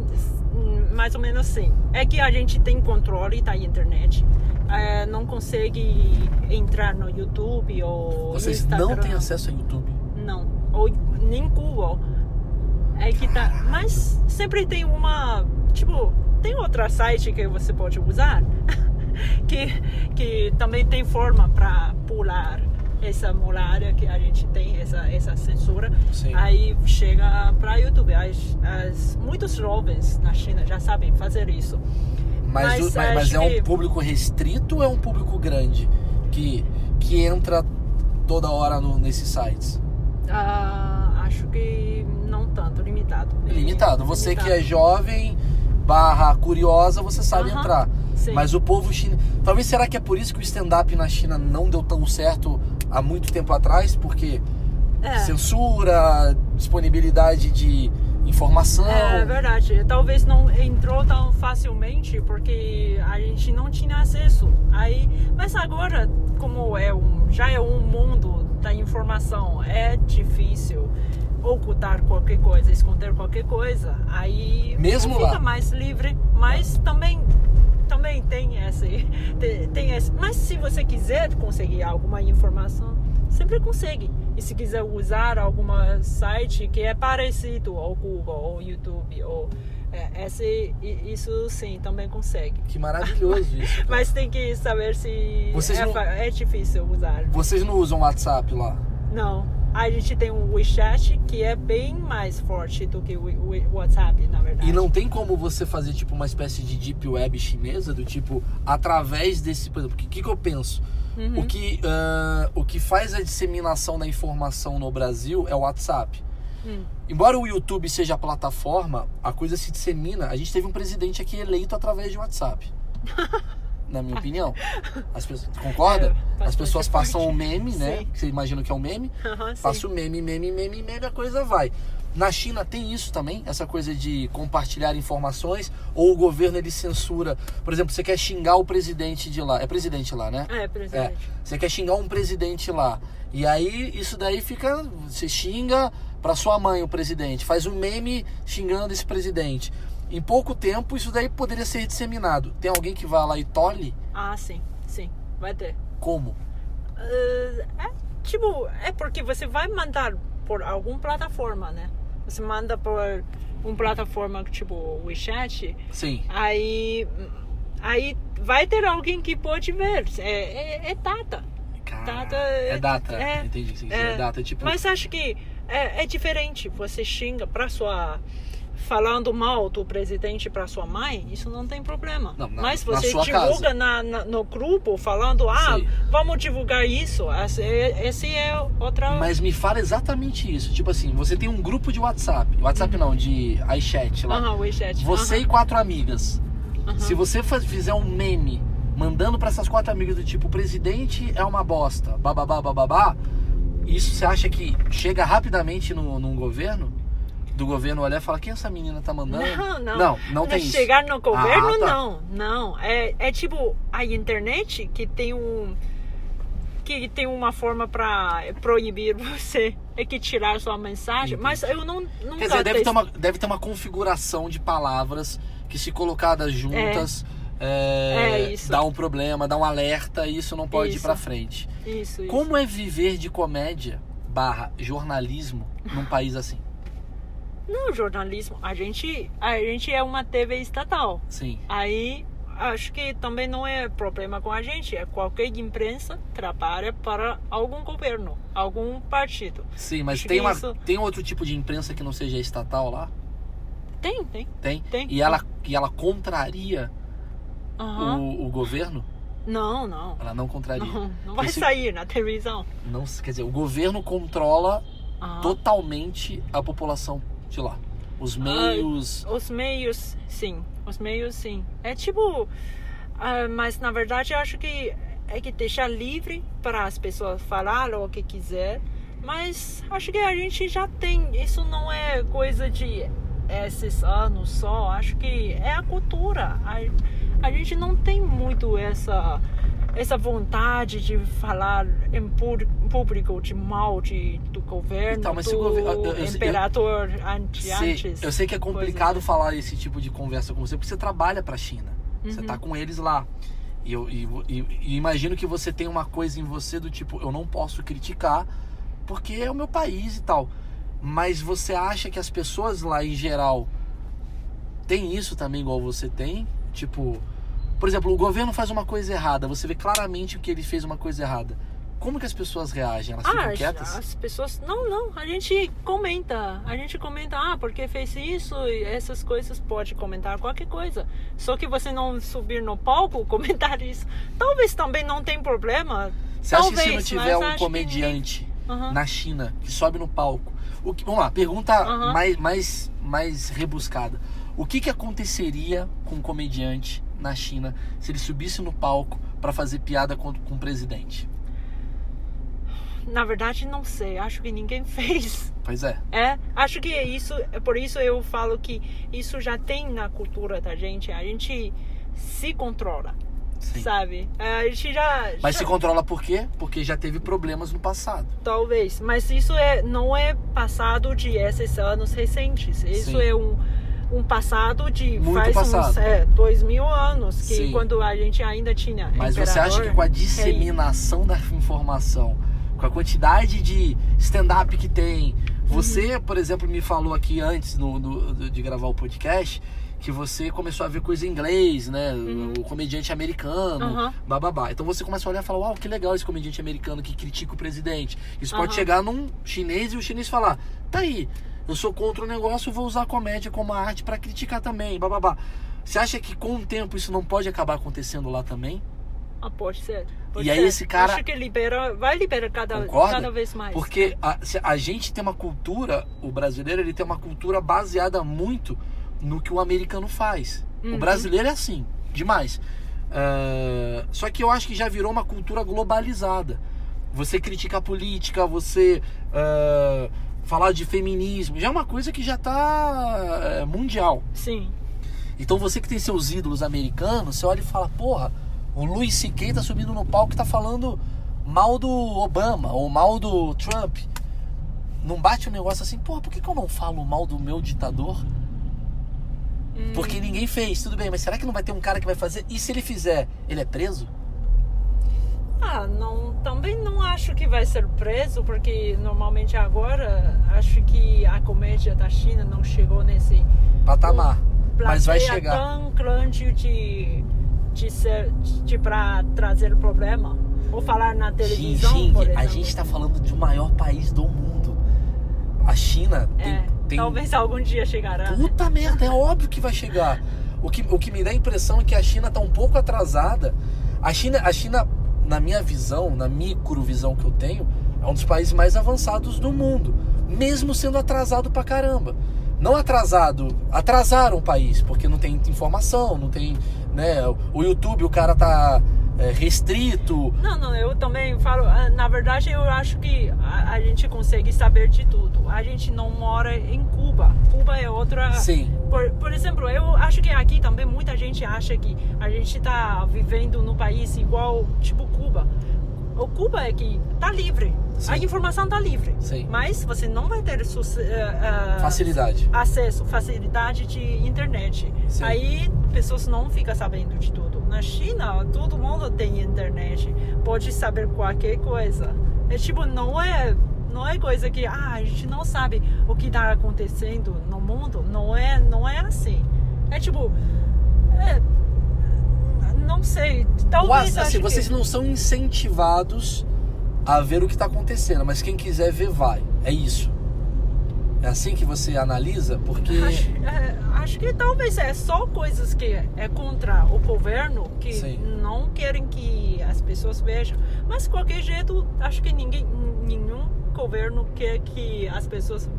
mais ou menos sim. É que a gente tem controle da internet. É, não consegue entrar no YouTube ou Vocês Instagram. não têm acesso a YouTube? Não, ou nem Google. É que tá, mas sempre tem uma, tipo, tem outra site que você pode usar [LAUGHS] que que também tem forma para pular essa muralha que a gente tem essa essa censura. Sim. Aí chega para YouTube. As, as, muitos jovens na China já sabem fazer isso. Mas, Mas o- mas, mas é um que- público restrito ou é um público grande que, que entra toda hora no, nesses sites? Ah, acho que não tanto, limitado. Limitado. Você que é Limitado. jovem, barra curiosa, você sabe Aham, entrar. sim. Mas o povo chinês. Talvez será que é por isso que o stand-up na China não deu tão certo há muito tempo atrás? Porque É. censura, disponibilidade de informação. É verdade. Talvez não entrou tão facilmente porque a gente não tinha acesso. Aí, mas agora, como é um, já é um mundo da informação, é difícil ocultar qualquer coisa, esconder qualquer coisa. Aí Mesmo fica lá? mais livre, mas também também tem esse, [LAUGHS] tem, tem esse. Mas se você quiser conseguir alguma informação, sempre consegue. E se quiser usar alguma site que é parecido ao Google ou YouTube ou é, esse, isso sim também consegue. Que maravilhoso [LAUGHS] isso. Mas tem que saber se Vocês é, não- é difícil usar. Vocês não usam WhatsApp lá? Não. A gente tem o WeChat que é bem mais forte do que o WhatsApp, na verdade. E não tem como você fazer tipo uma espécie de deep web chinesa do tipo através desse, por exemplo, o que que eu penso? Uhum. O que ah, o que faz a disseminação da informação no Brasil é o WhatsApp. Hum. Embora o YouTube seja a plataforma, a coisa se dissemina. A gente teve um presidente aqui eleito através de WhatsApp. [LAUGHS] Na minha opinião. As pessoas, concorda? É, As pessoas passam o meme, né? Sim. Que você imagina que é o meme. Sim. Passa o meme, meme, meme, meme, a coisa vai. Na China tem isso também, essa coisa de compartilhar informações, ou o governo ele censura. Por exemplo, você quer xingar o presidente de lá. É presidente lá, né? É, É. presidente. Você quer xingar um presidente lá. E aí isso daí fica. Você xinga pra sua mãe o presidente, faz um meme xingando esse presidente. Em pouco tempo isso daí poderia ser disseminado. Tem alguém que vai lá e tolhe? Ah, sim, sim, vai ter. Como? Uh, é tipo, é porque você vai mandar por alguma plataforma, né? Você manda por uma plataforma tipo o WeChat, Sim. aí, aí vai ter alguém que pode ver. É, é, é data. Cara, Data é é- data. é- Entendi. quer dizer. É, data. Tipo, Mas acho que é, é diferente. Você xinga pra sua. Falando mal do presidente pra sua mãe, isso não tem problema. Não, na- Mas na você sua divulga na, na- no grupo falando, ah, Sim. vamos divulgar isso. Esse, esse é outra. Mas me fala exatamente isso. Tipo assim, você tem um grupo de WhatsApp. WhatsApp não, de iChat lá. Aham, WeChat. Você Aham, e quatro amigas. aham. Se você fizer um meme mandando pra essas quatro amigas do tipo, o presidente é uma bosta, bababá, bababá, isso você acha que chega rapidamente no, num governo? Do governo olhar e falar, quem essa menina tá mandando? Não, não. Não, não tem isso. Chegar no governo, Ah, tá. não. Não. É, é tipo a internet que tem um. Que tem uma forma pra proibir [LAUGHS] você. É que tirar sua mensagem. Entendi. Mas eu não, nunca Quer dizer, deve ter, uma, deve ter uma configuração de palavras que se colocadas juntas... é, É isso. dá um problema, dá um alerta e isso não pode ir Isso. pra frente. Isso, isso. Como é viver de comédia barra jornalismo num país assim? No jornalismo, a gente, a gente é uma TV estatal. Sim. Aí acho que também não é problema com a gente. É qualquer imprensa trabalha para algum governo, algum partido. Sim, mas Acho tem, uma, isso- tem outro tipo de imprensa que não seja estatal lá? Tem, tem. Tem? Tem. E ela, e ela contraria Aham. o, o governo? Não, não. Ela não contraria. Não, não vai Esse- sair na televisão. Não, quer dizer, o governo controla totalmente a população de lá. Os meios. Os meios, sim. Os meios, sim. É tipo. ah, mas na verdade eu acho que é que deixar livre para as pessoas falar o que quiser. Mas acho que a gente já tem. Isso não é coisa de esses anos só. Acho que é a cultura. A, a gente não tem muito essa essa vontade de falar em público de mal de, do governo, Então, do governo- eu- eu- eu- imperador antes, Sei- eu sei que é complicado assim. falar esse tipo de conversa com você porque você trabalha pra China. Você Uhum. tá com eles lá. E eu e, e- e imagino que você tem uma coisa em você do tipo, eu não posso criticar porque é o meu país e tal. Mas você acha que as pessoas lá em geral têm isso também igual você tem? Tipo, por exemplo, o governo faz uma coisa errada, você vê claramente que ele fez uma coisa errada. Como que as pessoas reagem? Elas Ah, as, quietas? as pessoas. Não, não. A gente comenta. A gente comenta, ah, porque fez isso e essas coisas. Pode comentar qualquer coisa. Só que você não subir no palco [LAUGHS] comentar isso. Talvez também não tem problema. Você acha Talvez, que se não tiver um comediante Aham. na China que sobe no palco, o que, vamos lá, pergunta Aham. mais, mais, mais rebuscada. O que, que aconteceria com um comediante na China se ele subisse no palco para fazer piada com, com o presidente? Na verdade, não sei. Acho que ninguém [LAUGHS] fez. Pois é. É, acho que é isso, é por isso eu falo que isso já tem na cultura da gente. A gente se controla, Sim. sabe? É, A gente já. Mas já- se controla por quê? Porque já teve problemas no passado. Talvez, mas isso é, não é passado de esses anos recentes. Isso Sim. é um, um passado de Muito faz uns passado. é, dois mil anos, que Sim. quando a gente ainda tinha. Mas você acha que com a rei. disseminação da informação, com a quantidade de stand-up que tem, você, Uhum. por exemplo, me falou aqui antes no, no- de gravar o podcast que você começou a ver coisa em inglês, né? O comediante americano, Uhum. Bababá. Então você começa a olhar e falar, uau, que legal esse comediante americano que critica o presidente. Isso pode Aham. chegar num chinês e o chinês falar, tá aí, eu sou contra o negócio, eu vou usar a comédia como arte pra criticar também, bababá. Você acha que com o tempo isso não pode acabar acontecendo lá também? Ah, pode ser. pode E aí ser. esse cara- Acho que libera, vai liberar cada, Concorda? cada vez mais. Porque a, a gente tem uma cultura, o brasileiro ele tem uma cultura baseada muito no que o americano faz. O Uhum. brasileiro é assim, demais. É, só que eu acho que já virou uma cultura globalizada. Você critica a política, você é, falar de feminismo, já é uma coisa que já está mundial. Sim. Então você que tem seus ídolos americanos, você olha e fala, porra, o Louis C.K. tá subindo no palco e tá falando mal do Obama ou mal do Trump. Não bate um negócio assim, porra, por que, que eu não falo mal do meu ditador? Hum, Porque ninguém fez, tudo bem, mas será que não vai ter um cara que vai fazer? E se ele fizer, ele é preso? Ah, não, também não acho que vai ser preso, porque normalmente agora acho que a comédia da China não chegou nesse Patamar. Mas vai chegar. tão grande de, de ser de para trazer problema. Ou falar na televisão, por a gente tá falando de maior país do mundo. A China tem, É, tem talvez algum dia chegará. né? Puta merda, é óbvio que vai chegar. O que, o que me dá a impressão é que a China tá um pouco atrasada. A China, a China, na minha visão, na microvisão que eu tenho, é um dos países mais avançados do mundo. Mesmo sendo atrasado pra caramba. Não atrasado, atrasaram o país, porque não tem informação, não tem. Né, o YouTube, o cara tá restrito. Não, não, eu também falo. ah, Na verdade, eu acho que a, a gente consegue saber de tudo. A gente não mora em Cuba. Cuba é outra. Sim. Por, por exemplo, eu acho que aqui também muita gente acha que a gente está vivendo num país igual, tipo Cuba. O Cuba é que tá livre. Sim. A informação tá livre. Sim. Mas você não vai ter eh, eh, Facilidade. acesso, facilidade de internet. Sim. Aí pessoas não ficam sabendo de tudo. Na China, todo mundo tem internet, pode saber qualquer coisa. É tipo, não é, não é coisa que ah, a gente não sabe o que está acontecendo no mundo. Não é, não é assim. É tipo, é, não sei. Talvez O- assim, vocês que... não são incentivados a ver o que está acontecendo, mas quem quiser ver, vai. É isso. É assim que você analisa? Porque. Acho, é, acho que talvez é só coisas que é contra o governo que Sim. não querem que as pessoas vejam. Mas de qualquer jeito, acho que ninguém, nenhum governo quer que as pessoas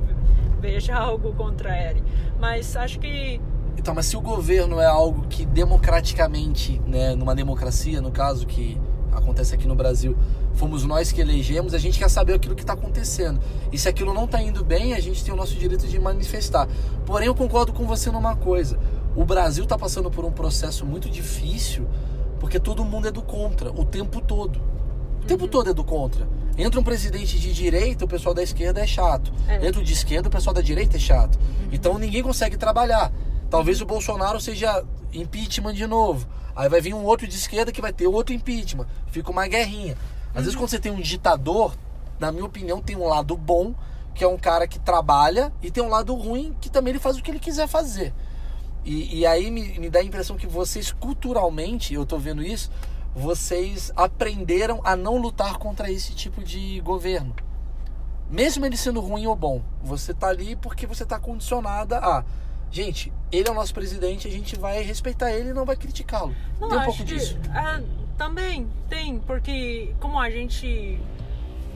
vejam [LAUGHS] algo contra ele. Mas acho que Então, mas se o governo é algo que democraticamente, né, numa democracia, no caso que acontece aqui no Brasil, fomos nós que elegemos, a gente quer saber aquilo que está acontecendo. E se aquilo não está indo bem, a gente tem o nosso direito de manifestar. Porém, eu concordo com você numa coisa: o Brasil está passando por um processo muito difícil Porque todo mundo é do contra, o tempo todo. O tempo todo é do contra. Entra um presidente de direita, o pessoal da esquerda é chato. É. Entra o de esquerda, o pessoal da direita é chato. Então ninguém consegue trabalhar. Talvez o Bolsonaro seja impeachment de novo. Aí vai vir um outro de esquerda que vai ter outro impeachment. Fica uma guerrinha. Às vezes quando você tem um ditador, na minha opinião, tem um lado bom, que é um cara que trabalha, e tem um lado ruim, que também ele faz o que ele quiser fazer. E, e aí me, me dá a impressão que vocês, culturalmente, eu tô vendo isso, vocês aprenderam a não lutar contra esse tipo de governo. Mesmo ele sendo ruim ou bom, você tá ali porque você tá condicionada a. Gente, ele é o nosso presidente, a gente vai respeitar ele e não vai criticá-lo. Não, Tem um pouco que, disso. ah, também tem, porque como a gente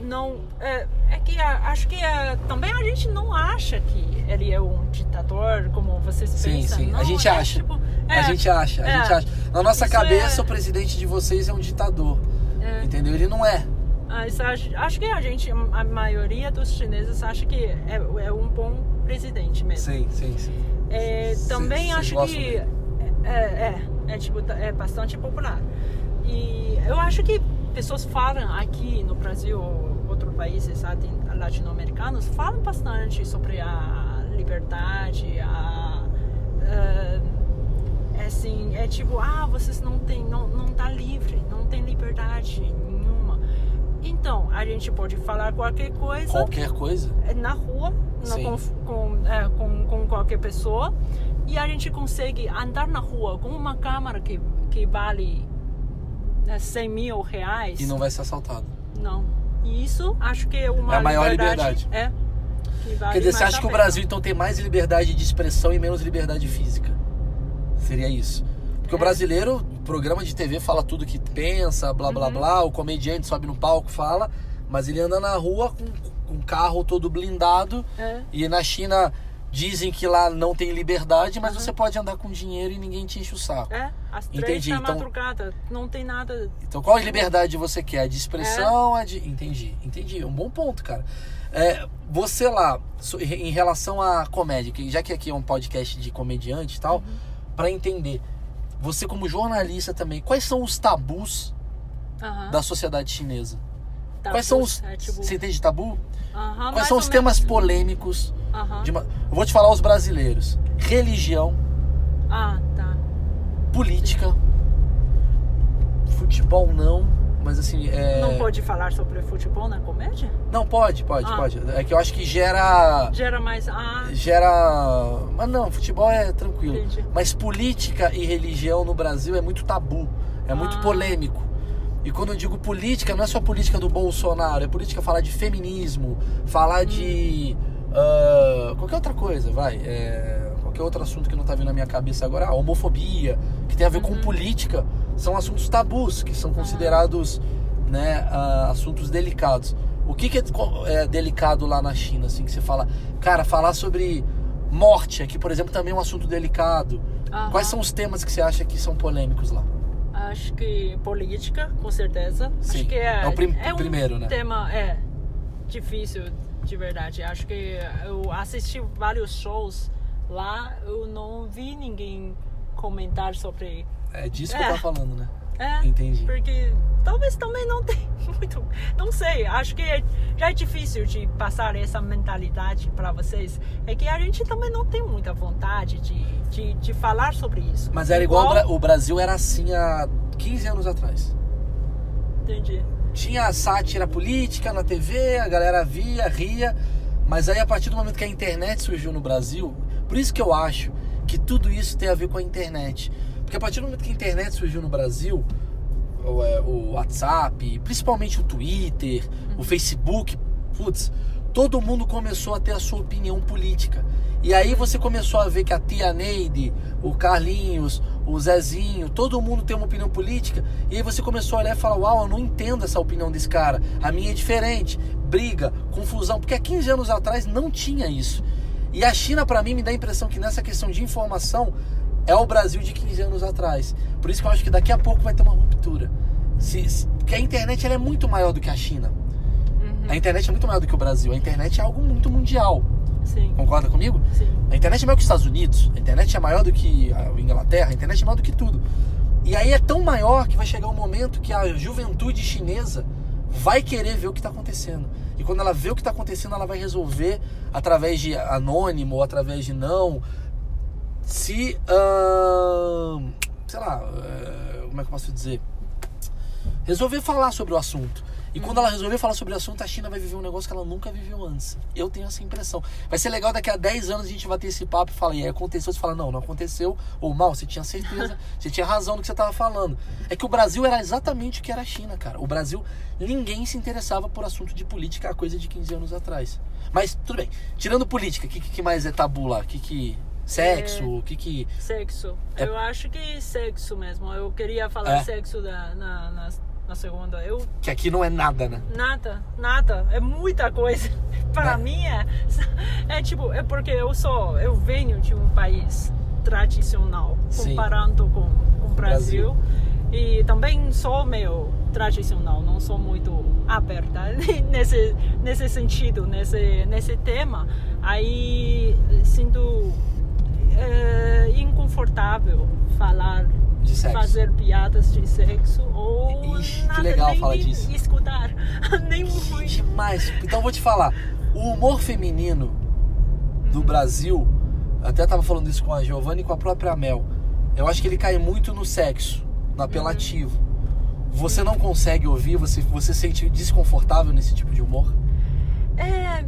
não. É, é que a- acho que ah, também a gente não acha que ele é um ditador, como vocês Sim, pensam. sim. Não, a gente é, acha. tipo, a é, gente acha, a é. gente acha. Na nossa cabeça, é- o presidente de vocês é um ditador. É. Entendeu? Ele não é. Mas acho, acho que a gente, a maioria dos chineses acha que é, é um bom presidente mesmo. Sim, sim, sim. É, Cê- também cês acho que dele? é, é, é, tipo, é bastante popular. E eu acho que pessoas falam aqui no Brasil, outros países latin- latino-americanos, falam bastante sobre a liberdade, a. ah, é assim, é tipo, ah, vocês não tem, não, não tá livre, não tem liberdade nenhuma. Então, a gente pode falar qualquer coisa Qualquer coisa. é na rua, no- com, com, é, com, com qualquer pessoa, e a gente consegue andar na rua com uma câmera que, que vale né, 100 mil reais. E não vai ser assaltado. Não. E isso acho que é uma É a maior liberdade. liberdade. É. que vale Quer dizer, você acha que o. Brasil então tem mais liberdade de expressão e menos liberdade física? Seria isso. Porque o É. brasileiro, programa de TV fala tudo que pensa, blá blá Uhum. blá, o comediante sobe no palco, fala, mas ele anda na rua com, com o carro todo blindado. É. E na China dizem que lá não tem liberdade, mas Uhum. você pode andar com dinheiro e ninguém te enche o saco. É, às três Entendi, da então- madrugada, não tem nada. Então, qual liberdade você quer? A de expressão? A de. Entendi, entendi. É um bom ponto, cara. É, você lá, em relação à comédia, que já que aqui é um podcast de comediante e tal, Uhum. pra entender, você como jornalista também, quais são os tabus da sociedade chinesa? Tabus, Quais são os. é, tipo, Você entende tabu? Quais são os temas menos. polêmicos? Uma- Eu vou te falar os brasileiros: religião, Ah, tá. política, futebol não, mas assim. É... Não pode falar sobre futebol na comédia? Não, pode, pode, Ah. pode. É que eu acho que gera. Gera mais. Ah, Gera. Mas não, futebol é tranquilo. Entendi. Mas política e religião no Brasil é muito tabu, é muito Ah. polêmico. E quando eu digo política, não é só política do Bolsonaro, é política falar de feminismo, falar de. ah, qualquer outra coisa, vai. É, qualquer outro assunto que não tá vindo na minha cabeça agora, a homofobia, que tem a ver com Uhum. política, são assuntos tabus, que são considerados né, ah, assuntos delicados. O que, que é, é delicado lá na China, assim, que você fala, cara, falar sobre morte aqui, por exemplo, também é um assunto delicado. Aham. Quais são os temas que você acha que são polêmicos lá? Acho que política, com certeza. Sim, Acho que é, é o prim- é um primeiro, né? tema é difícil de verdade. Acho que eu assisti vários shows lá, eu não vi ninguém comentar sobre. É disso que É. eu tava falando, né? É, Entendi. porque talvez também não [LAUGHS] tem muito, não sei. Acho que é- já é difícil de passar essa mentalidade para vocês. É que a gente também não tem muita vontade de, de, de falar sobre isso. Mas era igual, Bra- o Brasil era assim há 15 anos atrás. Entendi. Tinha sátira política na TV, a galera via, ria, mas aí a partir do momento que a internet surgiu no Brasil, por isso que eu acho que tudo isso tem a ver com a internet. Porque a partir do momento que a internet surgiu no Brasil, o, é, WhatsApp, principalmente o Twitter, o Facebook, putz, todo mundo começou a ter a sua opinião política. E aí você começou a ver que a tia Neide, o Carlinhos, o Zezinho, todo mundo tem uma opinião política. E aí você começou a olhar e falar: Uau, eu não entendo essa opinião desse cara. A minha é diferente. Briga, confusão. Porque há 15 anos atrás não tinha isso. E a China, pra mim, me dá a impressão que nessa questão de informação é o Brasil de 15 anos atrás. Por isso que eu acho que daqui a pouco vai ter uma ruptura. Se, se- porque a internet é muito maior do que a China. Uhum. A internet é muito maior do que o Brasil. A internet é algo muito mundial. Sim, Concorda comigo? sim. A internet é maior que os Estados Unidos. A internet é maior do que a Inglaterra. A internet é maior do que tudo. E aí é tão maior que vai chegar um momento que a juventude chinesa vai querer ver o que está acontecendo. E quando ela vê o que está acontecendo, ela vai resolver através de anônimo ou através de não. Se. Uh, sei lá. Uh, como é que eu posso dizer? Resolver falar sobre o assunto. E quando ela resolver falar sobre o assunto, a China vai viver um negócio que ela nunca viveu antes. Eu tenho essa impressão. Vai ser legal daqui a 10 anos a gente vai ter esse papo e falar, e aí aconteceu? Você fala, não, não aconteceu. Ou mal, você tinha certeza, [LAUGHS] você tinha razão no que você estava falando. É que o Brasil era exatamente o que era a China, cara. O Brasil, ninguém se interessava por assunto de política há coisa de 15 anos atrás. Mas, tudo bem. Tirando política, o que, que mais é tabu lá? O que que... Sexo, o é... que que... Sexo. É... Eu acho que sexo mesmo. Eu queria falar é. sexo da, na, nas na segunda. Eu que aqui não é nada, né? Nada, nada. É muita coisa. [LAUGHS] Para é. mim é, [LAUGHS] é tipo é porque eu sou eu venho de um país tradicional comparando com, com o Brasil. Brasil. E também sou meio tradicional, não sou muito aberta [LAUGHS] nesse nesse sentido, nesse nesse tema. Aí sinto é, inconfortável falar de sexo. fazer piadas de sexo ou Ixi, nada, que legal nem falar disso. escutar. [LAUGHS] nem muito. demais. Então vou te falar, o humor feminino do hum. Brasil, até tava falando isso com a Giovanna e com a própria Mel. Eu acho que ele cai muito no sexo, no apelativo. Hum. Você não consegue ouvir, você você sente desconfortável nesse tipo de humor? É,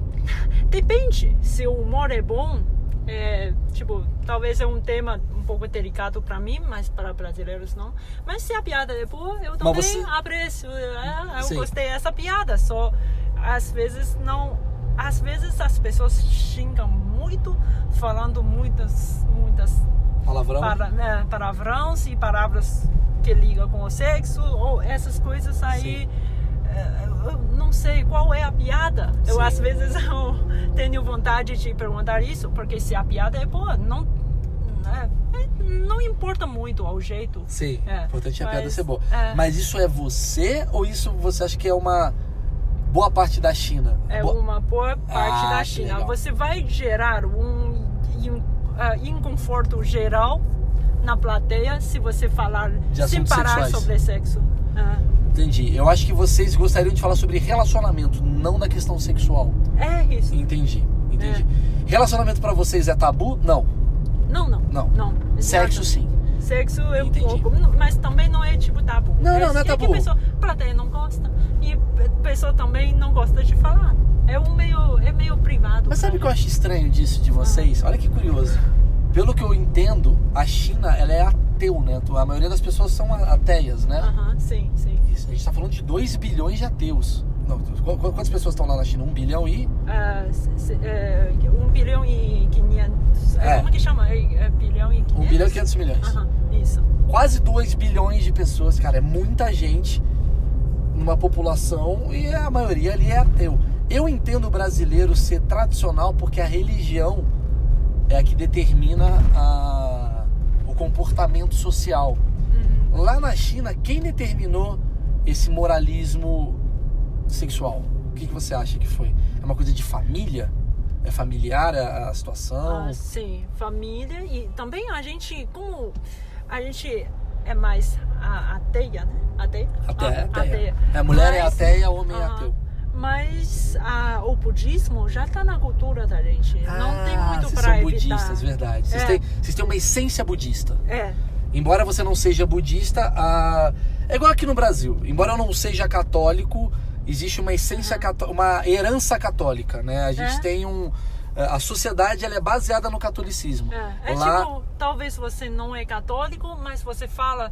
depende. Se o humor é bom, é, tipo, talvez é um tema um pouco delicado para mim, mas para brasileiros não. Mas se a piada é boa, eu também você... aprecio. É, eu Sim. gostei dessa piada. Só às vezes não, às vezes as pessoas xingam muito, falando muitas, muitas Palavrão? Para, né, palavrões e palavras que ligam com o sexo ou essas coisas aí. Sim eu não sei qual é a piada. Sim. Eu às vezes [LAUGHS] eu tenho vontade de perguntar isso, porque se a piada é boa, não é, não importa muito ao jeito. Sim, é, importante é a piada ser boa. É. Mas isso é você ou isso você acha que é uma boa parte da China? É boa... uma boa parte ah, da China. Você vai gerar um, um uh, inconforto geral na plateia se você falar sem parar sexuais. sobre sexo. Uh. Entendi. Eu acho que vocês gostariam de falar sobre relacionamento, não da questão sexual. É isso. Entendi. Entendi. É. Relacionamento para vocês é tabu? Não. Não, não. Não. não. Sexo sim. Sexo é um pouco, mas também não é tipo tabu. Não, é, não, não é tabu. É que a pessoa, plateia não gosta e a pessoa também não gosta de falar. É um meio, é meio privado. Mas sabe o que eu acho estranho disso de vocês? Ah. Olha que curioso. Pelo que eu entendo, a China ela é ateu, né? A maioria das pessoas são ateias, né? Aham, uh -huh, sim, sim. A gente está falando de 2 bilhões de ateus. Não, quantas pessoas estão lá na China? 1 um bilhão e? Uh, 1 um bilhão e 500. É. Como que chama? É, é bilhão e 500? 1 um bilhão e 500 milhões. Aham, uh -huh, isso. Quase 2 bilhões de pessoas, cara. É muita gente numa população e a maioria ali é ateu. Eu entendo o brasileiro ser tradicional porque a religião é a que determina a, o comportamento social. Uhum. Lá na China, quem determinou esse moralismo sexual? O que, que você acha que foi? É uma coisa de família? É familiar a, a situação? Ah, sim, família e também a gente, como a gente é mais a, ateia, né? Ateia? Ateia, ah, ateia. ateia. A mulher é Mas, é ateia, o homem é ateu. Mas a, o budismo já está na cultura da gente. Ah, não tem muito para evitar. Vocês são budistas, verdade. Vocês, é. têm, vocês têm uma essência budista. É. Embora você não seja budista, a... é igual aqui no Brasil. Embora eu não seja católico, existe uma essência, uhum. uma herança católica, né? A gente é. tem um é, a sociedade ela é baseada no catolicismo. É, é Lá... tipo, talvez você não é católico, mas você fala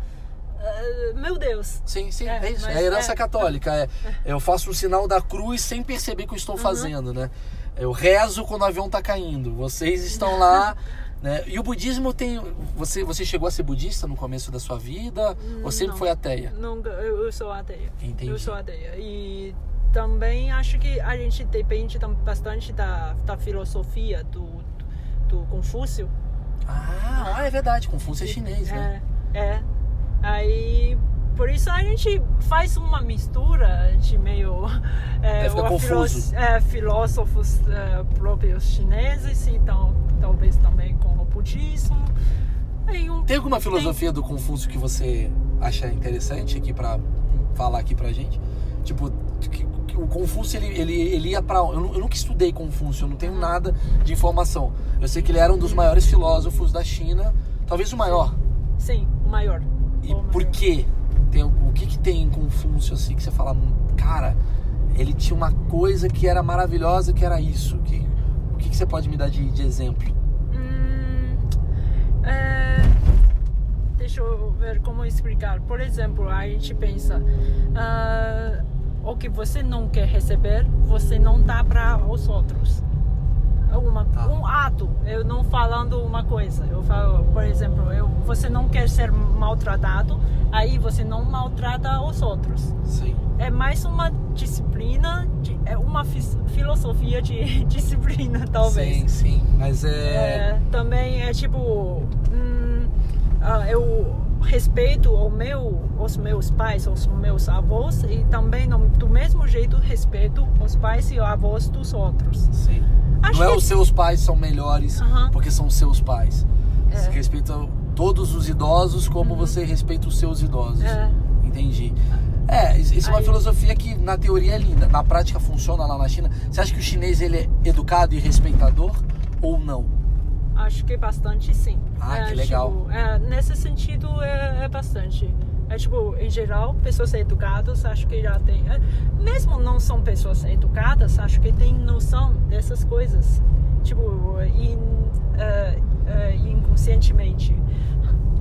Uh, meu Deus. Sim, sim, é, é isso. É a herança é, católica. É, [LAUGHS] eu faço o sinal da cruz sem perceber que eu estou uhum. fazendo, né? Eu rezo quando o avião está caindo. Vocês estão lá. [LAUGHS] né? E o budismo tem. Você, você chegou a ser budista no começo da sua vida? Ou sempre não, foi ateia? Nunca, eu, eu sou ateia. Entendi. Eu sou ateia. E também acho que a gente depende bastante da, da filosofia do, do Confúcio. Ah, é verdade. Confúcio é chinês, né? É, é. Aí por isso a gente faz uma mistura de meio é, confuso. é, filósofos é, próprios chineses, então talvez também com o budismo. Um- Tem alguma filosofia do Confúcio que você acha interessante aqui pra falar aqui pra gente? Tipo, que- que o Confúcio ele, ele, ele ia pra. Eu, eu nunca estudei Confúcio, eu não tenho nada de informação. Eu sei que ele era um dos maiores filósofos da China, talvez o maior. Sim, o maior. E por quê? Tem, o que que tem em Confúcio assim que você fala, cara, ele tinha uma coisa que era maravilhosa, que era isso. Que, o que, que você pode me dar de, de exemplo? Hum, é, deixa eu ver como explicar. Por exemplo, a gente pensa: ah, o que você não quer receber, você não dá para os outros. Uma, Tá. Um ato, eu não falando uma coisa. Eu falo, por exemplo, eu, você não quer ser maltratado, aí você não maltrata os outros Sim. é mais uma disciplina, de- é uma filosofia de [LAUGHS] disciplina, talvez. Sim, sim. Mas é. É, também é tipo, hum, ah, eu respeito meu, os meus pais, os meus avós e também do mesmo jeito respeito os pais e avós dos outros. Sim. Acho não é que- os seus pais são melhores Aham. porque são seus pais. É. Você respeita todos os idosos como você respeita os seus idosos. É. Entendi. É, isso isso é uma Aí- filosofia que na teoria é linda, na prática funciona lá na China. Você acha que o chinês ele é educado e respeitador ou não? Acho que bastante sim. Ah, É, que legal. tipo, é, nesse sentido é, é bastante. É tipo, em geral, pessoas educadas acho que já tem. é, mesmo não são pessoas educadas, acho que tem noção dessas coisas. Tipo, in, é, é, inconscientemente.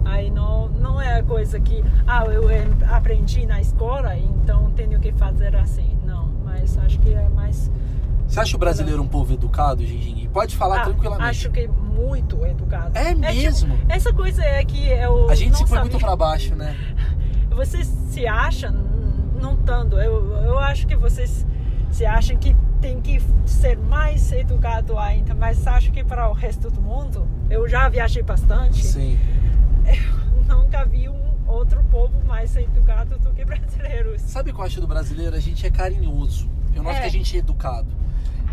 Aí não, não é coisa que, ah, eu aprendi na escola, então tenho que fazer assim. Não, mas acho que é mais. Você acha o brasileiro um povo educado, Ginging? Pode falar Ah, tranquilamente. Acho que muito educado. É tipo, mesmo? essa coisa é que eu. A gente se foi muito pra baixo, né? Vocês se acham, não tanto. Eu, eu acho que vocês se acham que tem que ser mais educado ainda, mas acho que para o resto do mundo, eu já viajei bastante. Sim. Nunca vi um outro povo mais educado do que brasileiros. Sabe o que eu acho do brasileiro? A gente é carinhoso. Eu não acho É. que a gente é educado.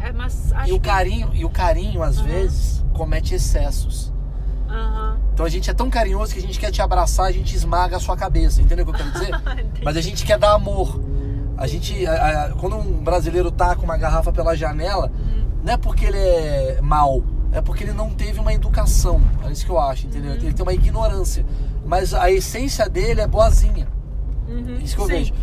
É, mas acho E o que- carinho, e o carinho às Aham. vezes comete excessos. Aham. Então a gente é tão carinhoso que a gente quer te abraçar, a gente esmaga a sua cabeça, entendeu o que eu quero dizer? [LAUGHS] Mas a gente quer dar amor. A gente, a- a- quando um brasileiro tá com uma garrafa pela janela, Uhum. não é porque ele é mal, é porque ele não teve uma educação. É isso que eu acho, entendeu? Uhum. Ele tem uma ignorância. Mas a essência dele é boazinha. Uhum. É isso que eu Sim. vejo.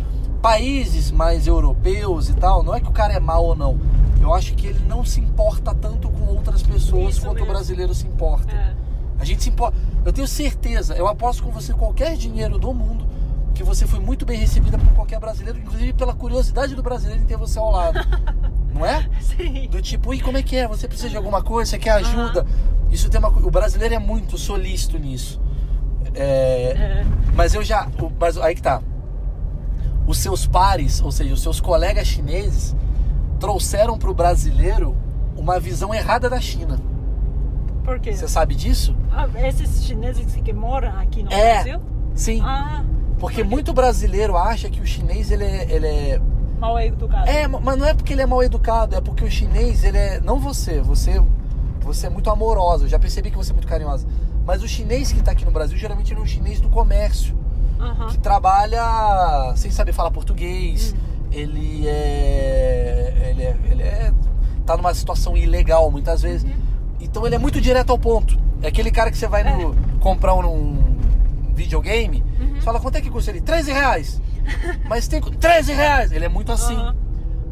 Países mais europeus e tal, não é que o cara é mal ou não. Eu acho que ele não se importa tanto com outras pessoas Isso quanto o mesmo. brasileiro se importa. É. A gente se importa. Eu tenho certeza, eu aposto com você qualquer dinheiro do mundo que você foi muito bem recebida por qualquer brasileiro, inclusive pela curiosidade do brasileiro em ter você ao lado. [LAUGHS] Não é? Sim. Do tipo, e como é que é? Você precisa de alguma coisa? Você quer ajuda? Isso tem uma O brasileiro é muito solícito nisso. É, É. Mas eu já. o- Mas aí que tá. Os seus pares, ou seja, os seus colegas chineses, trouxeram pro brasileiro uma visão errada da China. Por quê? Você sabe disso? Ah, esses chineses que moram aqui no É. Brasil? Sim. Ah, Porque muito brasileiro acha que o chinês ele é, ele é. mal educado. É, mas não é porque ele é mal educado, é porque o chinês ele é. Não você, você, você é muito amorosa. Eu já percebi que você é muito carinhosa. Mas o chinês que tá aqui no Brasil geralmente ele é um chinês do comércio. Aham. que trabalha sem saber falar português. Ele é. Ele é. Ele é. tá numa situação ilegal muitas vezes. Então ele é muito direto ao ponto. É aquele cara que você vai no, comprar um, um videogame, você fala quanto é que custa ele? 13 reais. [LAUGHS] Mas tem. 13 reais! Ele é muito assim. Aham.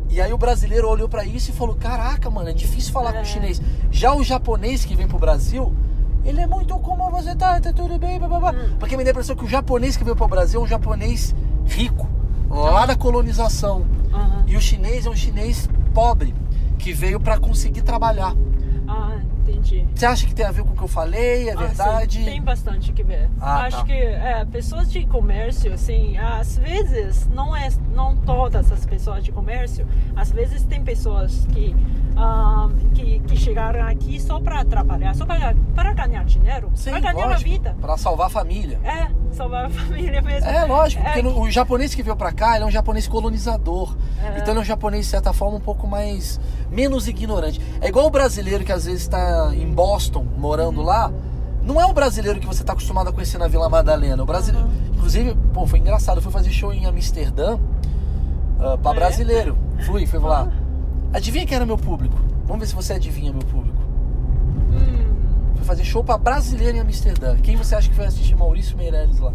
E aí o brasileiro olhou pra isso e falou: Caraca, mano, é difícil falar com É. o chinês. Já o japonês que vem pro Brasil, ele é muito como você tá, tá tudo bem, babá. Hum. Porque me dá a impressão que o japonês que veio pro Brasil é um japonês rico, lá da colonização. Aham. E o chinês é um chinês pobre, que veio pra conseguir trabalhar. Entendi. Você acha que tem a ver com o que eu falei? É Ah, verdade? sim, tem bastante que ver. Ah, Acho tá. que é, pessoas de comércio, assim, às vezes, não é não todas as pessoas de comércio, às vezes tem pessoas que, ah, que, que chegaram aqui só para trabalhar, só para, para ganhar dinheiro, para ganhar lógico, a vida. Pra salvar a família. É, salvar a [LAUGHS] família mesmo. É, lógico, É, porque o japonês que veio pra cá, ele é um japonês colonizador. É. Então ele é um japonês, de certa forma, um pouco mais. menos ignorante. É igual o brasileiro que às vezes está em Boston, morando lá, Não é o brasileiro que você tá acostumado a conhecer na Vila Madalena. O brasileiro. Inclusive, pô, foi engraçado. Eu fui fazer show em Amsterdã uh, pra É? brasileiro. Fui, fui lá. Adivinha quem era meu público? Vamos ver se você adivinha meu público. Fazer show pra brasileiro em Amsterdã. Quem você acha que foi assistir Maurício Meirelles lá?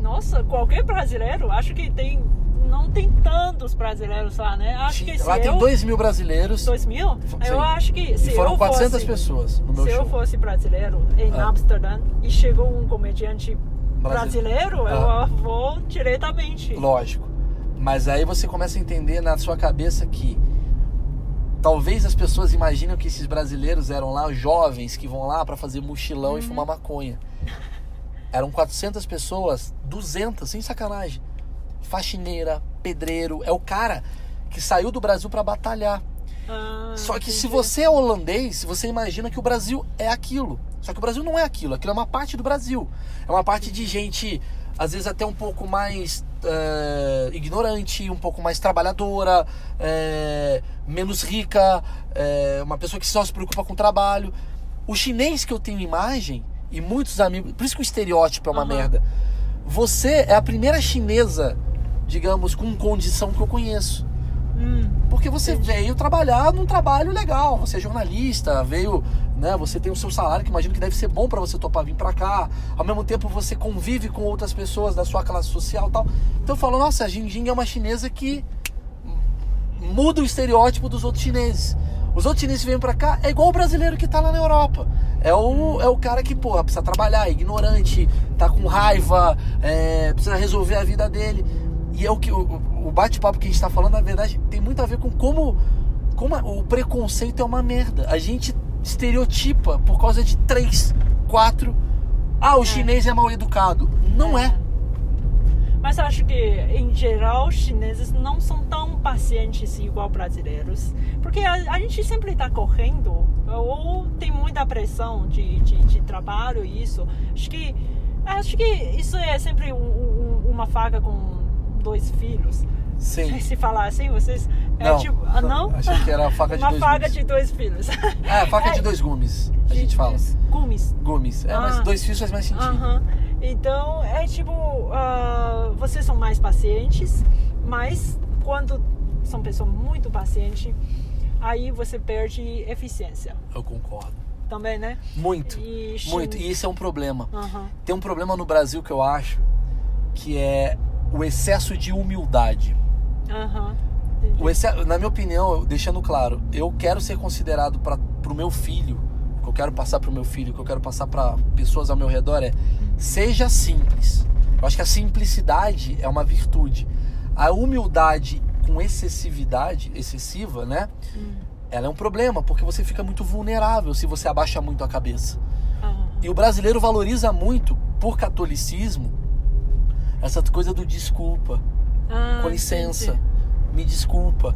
nossa, qualquer brasileiro, acho que tem. Não tem tantos brasileiros lá, né? Acho que se lá tem eu, 2 mil brasileiros. 2 mil? Sim. Eu acho que se E foram eu 400 fosse, pessoas no meu se show. eu fosse brasileiro em Ah. Amsterdã e chegou um comediante Brasi- brasileiro, Ah. eu vou diretamente. Lógico. Mas aí você começa a entender na sua cabeça que talvez as pessoas imaginam que esses brasileiros eram lá jovens que vão lá pra fazer mochilão e fumar maconha. Eram 400 pessoas, 200, sem sacanagem. Faxineira, pedreiro, é o cara que saiu do Brasil pra batalhar. Ah, Só que se entendi. você é holandês, você imagina que o Brasil é aquilo. Só que o Brasil não é aquilo. Aquilo é uma parte do Brasil. É uma parte de gente, às vezes até um pouco mais eh, ignorante, um pouco mais trabalhadora, eh, menos rica, eh, uma pessoa que só se preocupa com o trabalho. O chinês que eu tenho imagem, e muitos amigos. Por isso que o estereótipo é uma Aham. merda. Você é a primeira chinesa, digamos, com condição que eu conheço. Hum, Porque você veio trabalhar num trabalho legal. Você é jornalista, veio, né? Você tem o seu salário que imagino que deve ser bom para você topar vir para cá. Ao mesmo tempo você convive com outras pessoas da sua classe social, tal. Então eu falo, nossa, a Jinjing é uma chinesa que muda o estereótipo dos outros chineses. Os outros chineses que vêm pra cá é igual o brasileiro que tá lá na Europa. É o, é o cara que, porra, precisa trabalhar, é ignorante, tá com raiva, é, precisa resolver a vida dele. E é o que o, o bate-papo que a gente tá falando, na verdade, tem muito a ver com como, como o preconceito é uma merda. A gente estereotipa por causa de três, quatro. Ah, o chinês é mal educado. Não é. Mas eu acho que, em geral, os chineses não são tão pacientes igual brasileiros. Porque a, a gente sempre está correndo, ou tem muita pressão de, de, de trabalho e isso. Acho que, acho que isso é sempre um- um- uma faca com dois filhos. Sim. Se falar assim, vocês... É Não, tipo, ah, não? achei que era a faca de uma dois faca gumes. de dois filhos. É, faca de dois gumes, a gente fala. Gumes. Gumes. É, mas Ah. dois fios faz mais sentido. Aham. Então, é tipo, ah, vocês são mais pacientes, mas quando são pessoas muito pacientes, aí você perde eficiência Eu concordo. também, né? Muito. E Muito. E esse é um problema. Tem um problema no Brasil que eu acho que é o excesso de humildade. O exce- Na minha opinião, deixando claro, eu quero ser considerado para o meu filho, o que eu quero passar para o meu filho, o que eu quero passar para pessoas ao meu redor é seja simples. Eu acho que a simplicidade é uma virtude. A humildade com excessividade, excessiva, né? Hum. Ela é um problema, porque você fica muito vulnerável se você abaixa muito a cabeça. Aham. E o brasileiro valoriza muito, por catolicismo, essa coisa do desculpa, Ah, com licença, entendi. me desculpa.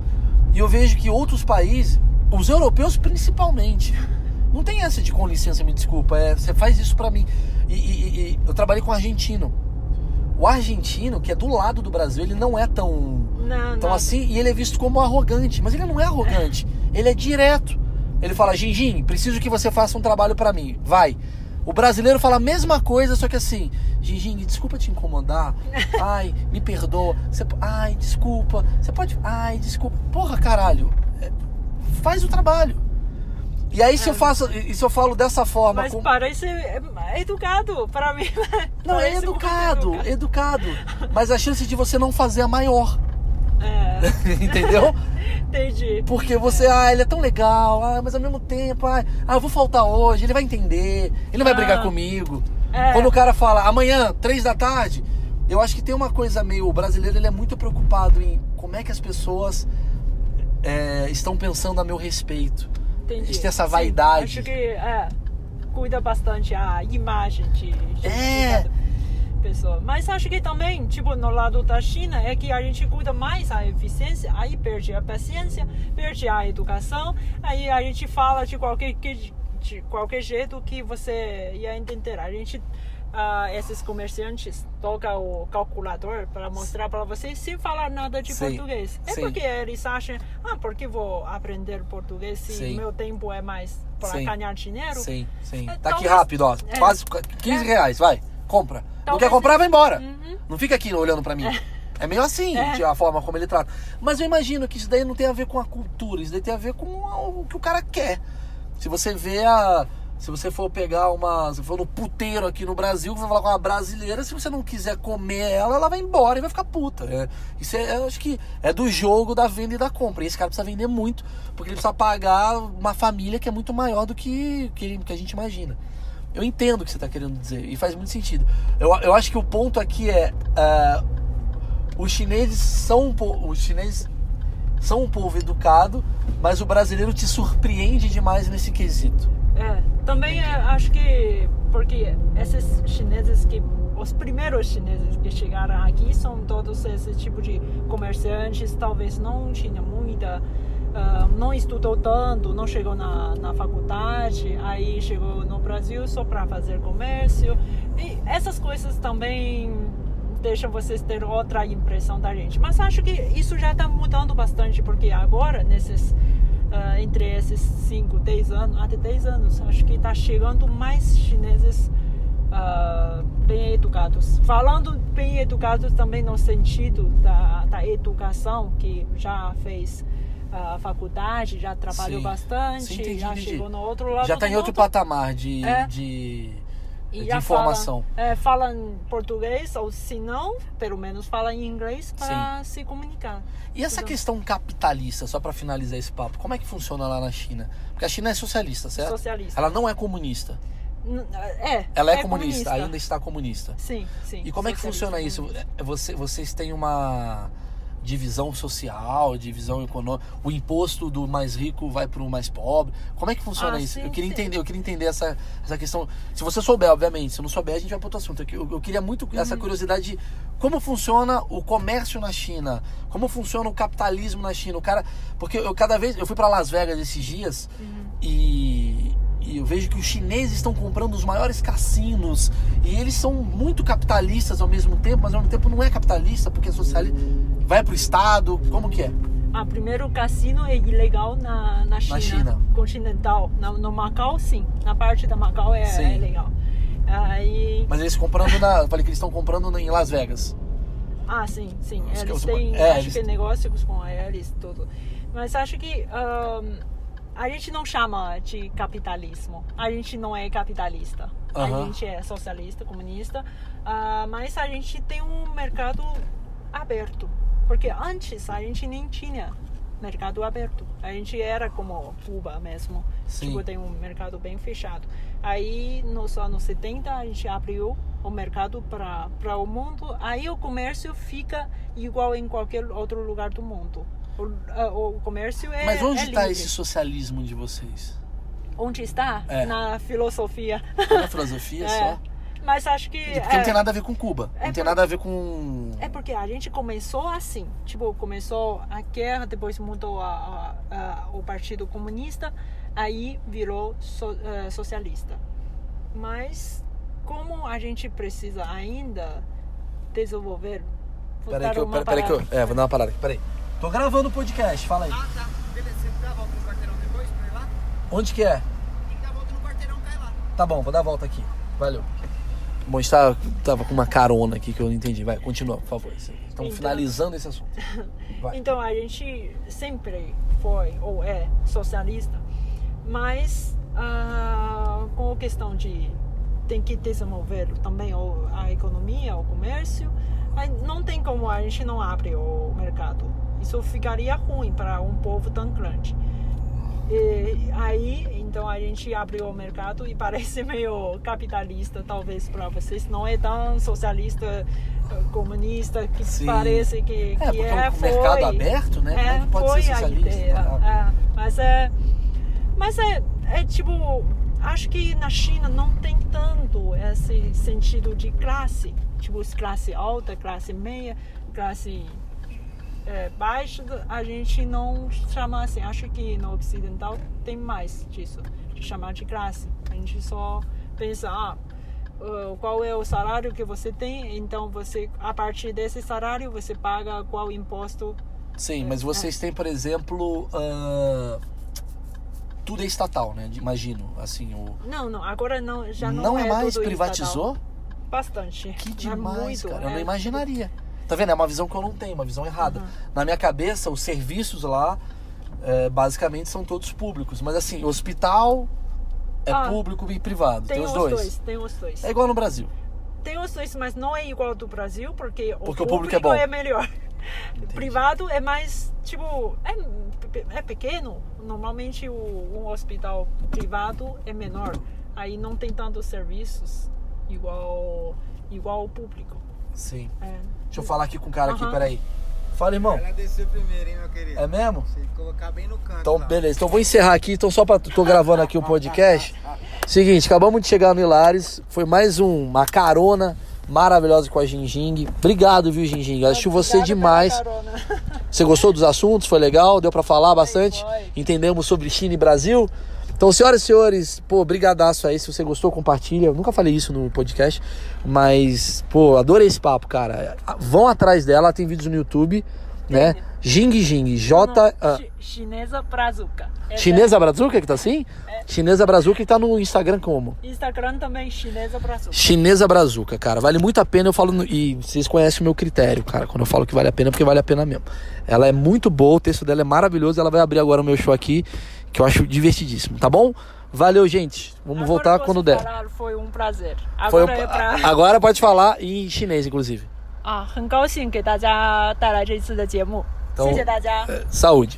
E eu vejo que outros países, os europeus principalmente, não tem essa de com licença, me desculpa, é você faz isso pra mim. E, e- e- eu trabalhei com argentino. O argentino, que é do lado do Brasil, ele não é tão Não, então não. assim, e ele é visto como arrogante, mas ele não é arrogante, [LAUGHS] ele é direto. Ele fala, Gingin, preciso que você faça um trabalho pra mim, vai. O brasileiro fala a mesma coisa, só que assim, Gingin, desculpa te incomodar, [LAUGHS] ai, me perdoa, você, ai, desculpa, você pode, ai, desculpa, porra, caralho, é, faz o trabalho. E aí se eu faço, e se eu falo dessa forma, Mas com- parece é, educado. Para mim. [LAUGHS] não é muito educado, educado, mas a chance de você não fazer é maior, É, [LAUGHS] entendeu? Entendi. Porque você, ah, ele é tão legal, ah, mas ao mesmo tempo, ah, ah, eu vou faltar hoje, ele vai entender, ele não vai Ah. brigar comigo. É. Quando o cara fala amanhã, três da tarde, eu acho que tem uma coisa meio. O brasileiro ele é muito preocupado em como é que as pessoas é, estão pensando a meu respeito. Entendi. Eles têm essa Sim, vaidade. acho que é, cuida bastante a imagem de, de É. cada pessoa. Mas acho que também, tipo, no lado da China, é que a gente cuida mais a eficiência, aí perde a paciência, perde a educação, aí a gente fala de qualquer, que- de qualquer jeito que você ia entender. A gente ah, esses comerciantes tocam o calculador para mostrar para vocês sem falar nada de Sim, português. É sim. porque eles acham, ah, por que vou aprender português se Sim. meu tempo é mais para ganhar dinheiro? Sim, sim. É, Tá aqui rápido, ó. é. Quase 15 É. reais, vai. Compra. Não quer comprar, vai embora. Uhum. Não fica aqui olhando pra mim. [LAUGHS] É meio assim É. a forma como ele trata. Mas eu imagino que isso daí não tem a ver com a cultura, isso daí tem a ver com o que o cara quer. Se você vê a. Se você for pegar uma. Se for no puteiro aqui no Brasil, você vai falar com uma brasileira, se você não quiser comer ela, ela vai embora e vai ficar puta. É, isso é, eu acho que é do jogo da venda e da compra. E esse cara precisa vender muito, porque ele precisa pagar uma família que é muito maior do que, que, ele- que a gente imagina. Eu entendo o que você está querendo dizer e faz muito sentido. Eu, eu acho que o ponto aqui é. ah, os chineses são um po- os chineses são um povo educado, mas o brasileiro te surpreende demais nesse quesito. É, também é, acho que porque esses chineses que os primeiros chineses que chegaram aqui são todos esse tipo de comerciantes, talvez não tinha muita, ah, não estudou tanto, não chegou na, na faculdade, aí chegou no Brasil só para fazer comércio. E essas coisas também deixam vocês ter outra impressão da gente. Mas acho que isso já está mudando bastante, porque agora, nesses ah, entre esses 5, 10 anos, até 10 anos, acho que está chegando mais chineses ah, bem educados. Falando bem educados também no sentido da, da educação, que já fez a faculdade, já trabalhou Sim. bastante, Sim, entendi, já entendi. chegou no outro lado Já está em outro patamar de, É. de, E de informação. Fala, é, fala em português, ou se não, pelo menos fala em inglês para se comunicar. E essa Tudo. questão capitalista, só para finalizar esse papo, como é que funciona lá na China? Porque a China é socialista, certo? Socialista. Ela não é comunista. É. Ela é, comunista, ainda está comunista. Sim, sim. E como é que funciona isso? comunista. É, Você, vocês têm uma divisão social, divisão econômica, o imposto do mais rico vai para o mais pobre. Como é que funciona Ah, isso? sim, eu queria sim. entender, eu queria entender essa, essa questão. Se você souber, obviamente, se não souber, a gente vai para outro assunto. Eu, eu queria muito Uhum. essa curiosidade de como funciona o comércio na China, como funciona o capitalismo na China. O cara, porque eu cada vez eu fui para Las Vegas esses dias Uhum. e, e eu vejo que os chineses estão comprando os maiores cassinos e eles são muito capitalistas ao mesmo tempo, mas ao mesmo tempo não é capitalista porque é socialista. Vai pro estado, como que é? Ah, primeiro o cassino é ilegal na, na China, China. continental. Na, no Macau, sim. Na parte da Macau é, é legal. Aí, Mas eles comprando na, eu falei que eles estão comprando em Las Vegas. ah, sim, sim. Eles têm, é, acho eles- que negócios com eles tudo. Mas acho que ahn, a gente não chama de capitalismo. A gente não é capitalista. A gente é socialista, comunista. ah, mas a gente tem um mercado aberto. Porque antes a gente nem tinha mercado aberto. A gente era como Cuba mesmo. Sim. Tipo, tem um mercado bem fechado. Aí, nos anos 70, a gente abriu o mercado para o mundo. Aí o comércio fica igual em qualquer outro lugar do mundo. O, o comércio é Mas onde é está livre. esse socialismo de vocês? Onde está? É. Na filosofia. É na filosofia [LAUGHS] É. só? Mas acho que... Porque não é- tem nada a ver com Cuba. É não tem por- nada a ver com. É porque a gente começou assim, tipo, começou a guerra, depois mudou a, a- a- o Partido Comunista, aí virou so- eh, socialista. Mas como a gente precisa ainda desenvolver... Peraí que eu. uma Peraí que eu. É, vou dar uma parada. Peraí. Tô gravando o podcast, fala aí. Ah, tá. Beleza, você dá a volta no quarteirão depois pra ir lá? Onde que é? Tem que dar a volta no quarteirão, cai lá. Tá bom, vou dar a volta aqui. Valeu. Bom, a gente tava, com uma carona aqui que eu não entendi. Vai, continua, por favor. Estamos Então- finalizando esse assunto. [LAUGHS] Vai. Então a gente sempre foi ou é socialista, mas ah, com a questão de tem que desenvolver também a economia, o comércio, aí não tem como a gente não abre o mercado. Isso ficaria ruim para um povo tão grande. E aí, então a gente abriu o mercado e parece [LAUGHS] meio capitalista, talvez para vocês. Não é tão socialista, eh, comunista que Sim. parece que, que É, porque é. o foi, mercado aberto, né? É, não pode ser socialista. tá? É, mas é, mas é, é tipo, acho que na China não tem tanto esse sentido de classe, tipo classe alta, classe meia, classe é, baixa, a gente não chama assim. Acho que no ocidental tem mais disso, de chamar de classe. A gente só pensa, ah, uh, qual é o salário que você tem, então você a partir desse salário você paga qual imposto. Sim, mas vocês têm, por exemplo, ah, tudo é estatal, né? Imagino, assim, o Não, não, agora não, já não, não é mais tudo privatizou? estatal. Bastante. Que É demais, muito, cara. Eu não é. imaginaria. Tá vendo? É uma visão que eu não tenho, uma visão errada. Uhum. Na minha cabeça, os serviços lá, é, basicamente, são todos públicos. Mas assim, hospital é Ah, público e privado. Tem, Tem os dois. dois, tem os dois. É igual no Brasil. Tem os dois, mas não é igual do Brasil, porque, Porque o o público é público bom. melhor. Privado é mais, tipo, é, é pequeno. Normalmente o, um hospital privado é menor. Aí não tem tantos serviços igual, igual o público. Sim. É. Deixa eu falar aqui com o cara aqui, Aham. peraí. Fala, irmão. Ela desceu primeiro, hein, meu querido? É mesmo? Você colocar bem no canto. Então, beleza. Então, vou encerrar aqui. Então, só pra. Tô gravando aqui o podcast. Seguinte, acabamos de chegar no Hilares. Foi mais um- uma carona maravilhosa com a Ginging. Obrigado, viu, Ginging? Assisti você demais. Você gostou dos assuntos? Foi legal? Deu pra falar bastante? Entendemos sobre China e Brasil? Então, senhoras e senhores, pô, brigadaço aí. Se você gostou, compartilha. Eu nunca falei isso no podcast, mas, pô, adorei esse papo, cara. Vão atrás dela, tem vídeos no YouTube, né? Tem. Jing Jing, J... Não, ah, chi- Chinesa Brazuca. Chinesa Brazuca que tá assim? É. Chinesa Brazuca que tá no Instagram como? é- Instagram também, Chinesa Brazuca. Chinesa Brazuca, cara. Vale muito a pena, eu falo. no- e vocês conhecem o meu critério, cara. Quando eu falo que vale a pena, é porque vale a pena mesmo. Ela é muito boa, o texto dela é maravilhoso. Ela vai abrir agora o meu show aqui, que eu acho divertidíssimo, tá bom? Valeu, gente. Vamos Agora voltar posso quando der. falar, foi um prazer. Foi Agora um- é pra... [LAUGHS] Agora pode falar em chinês, inclusive. 啊，很高兴给大家带来这一次的节目，都谢谢大家。 Saúde.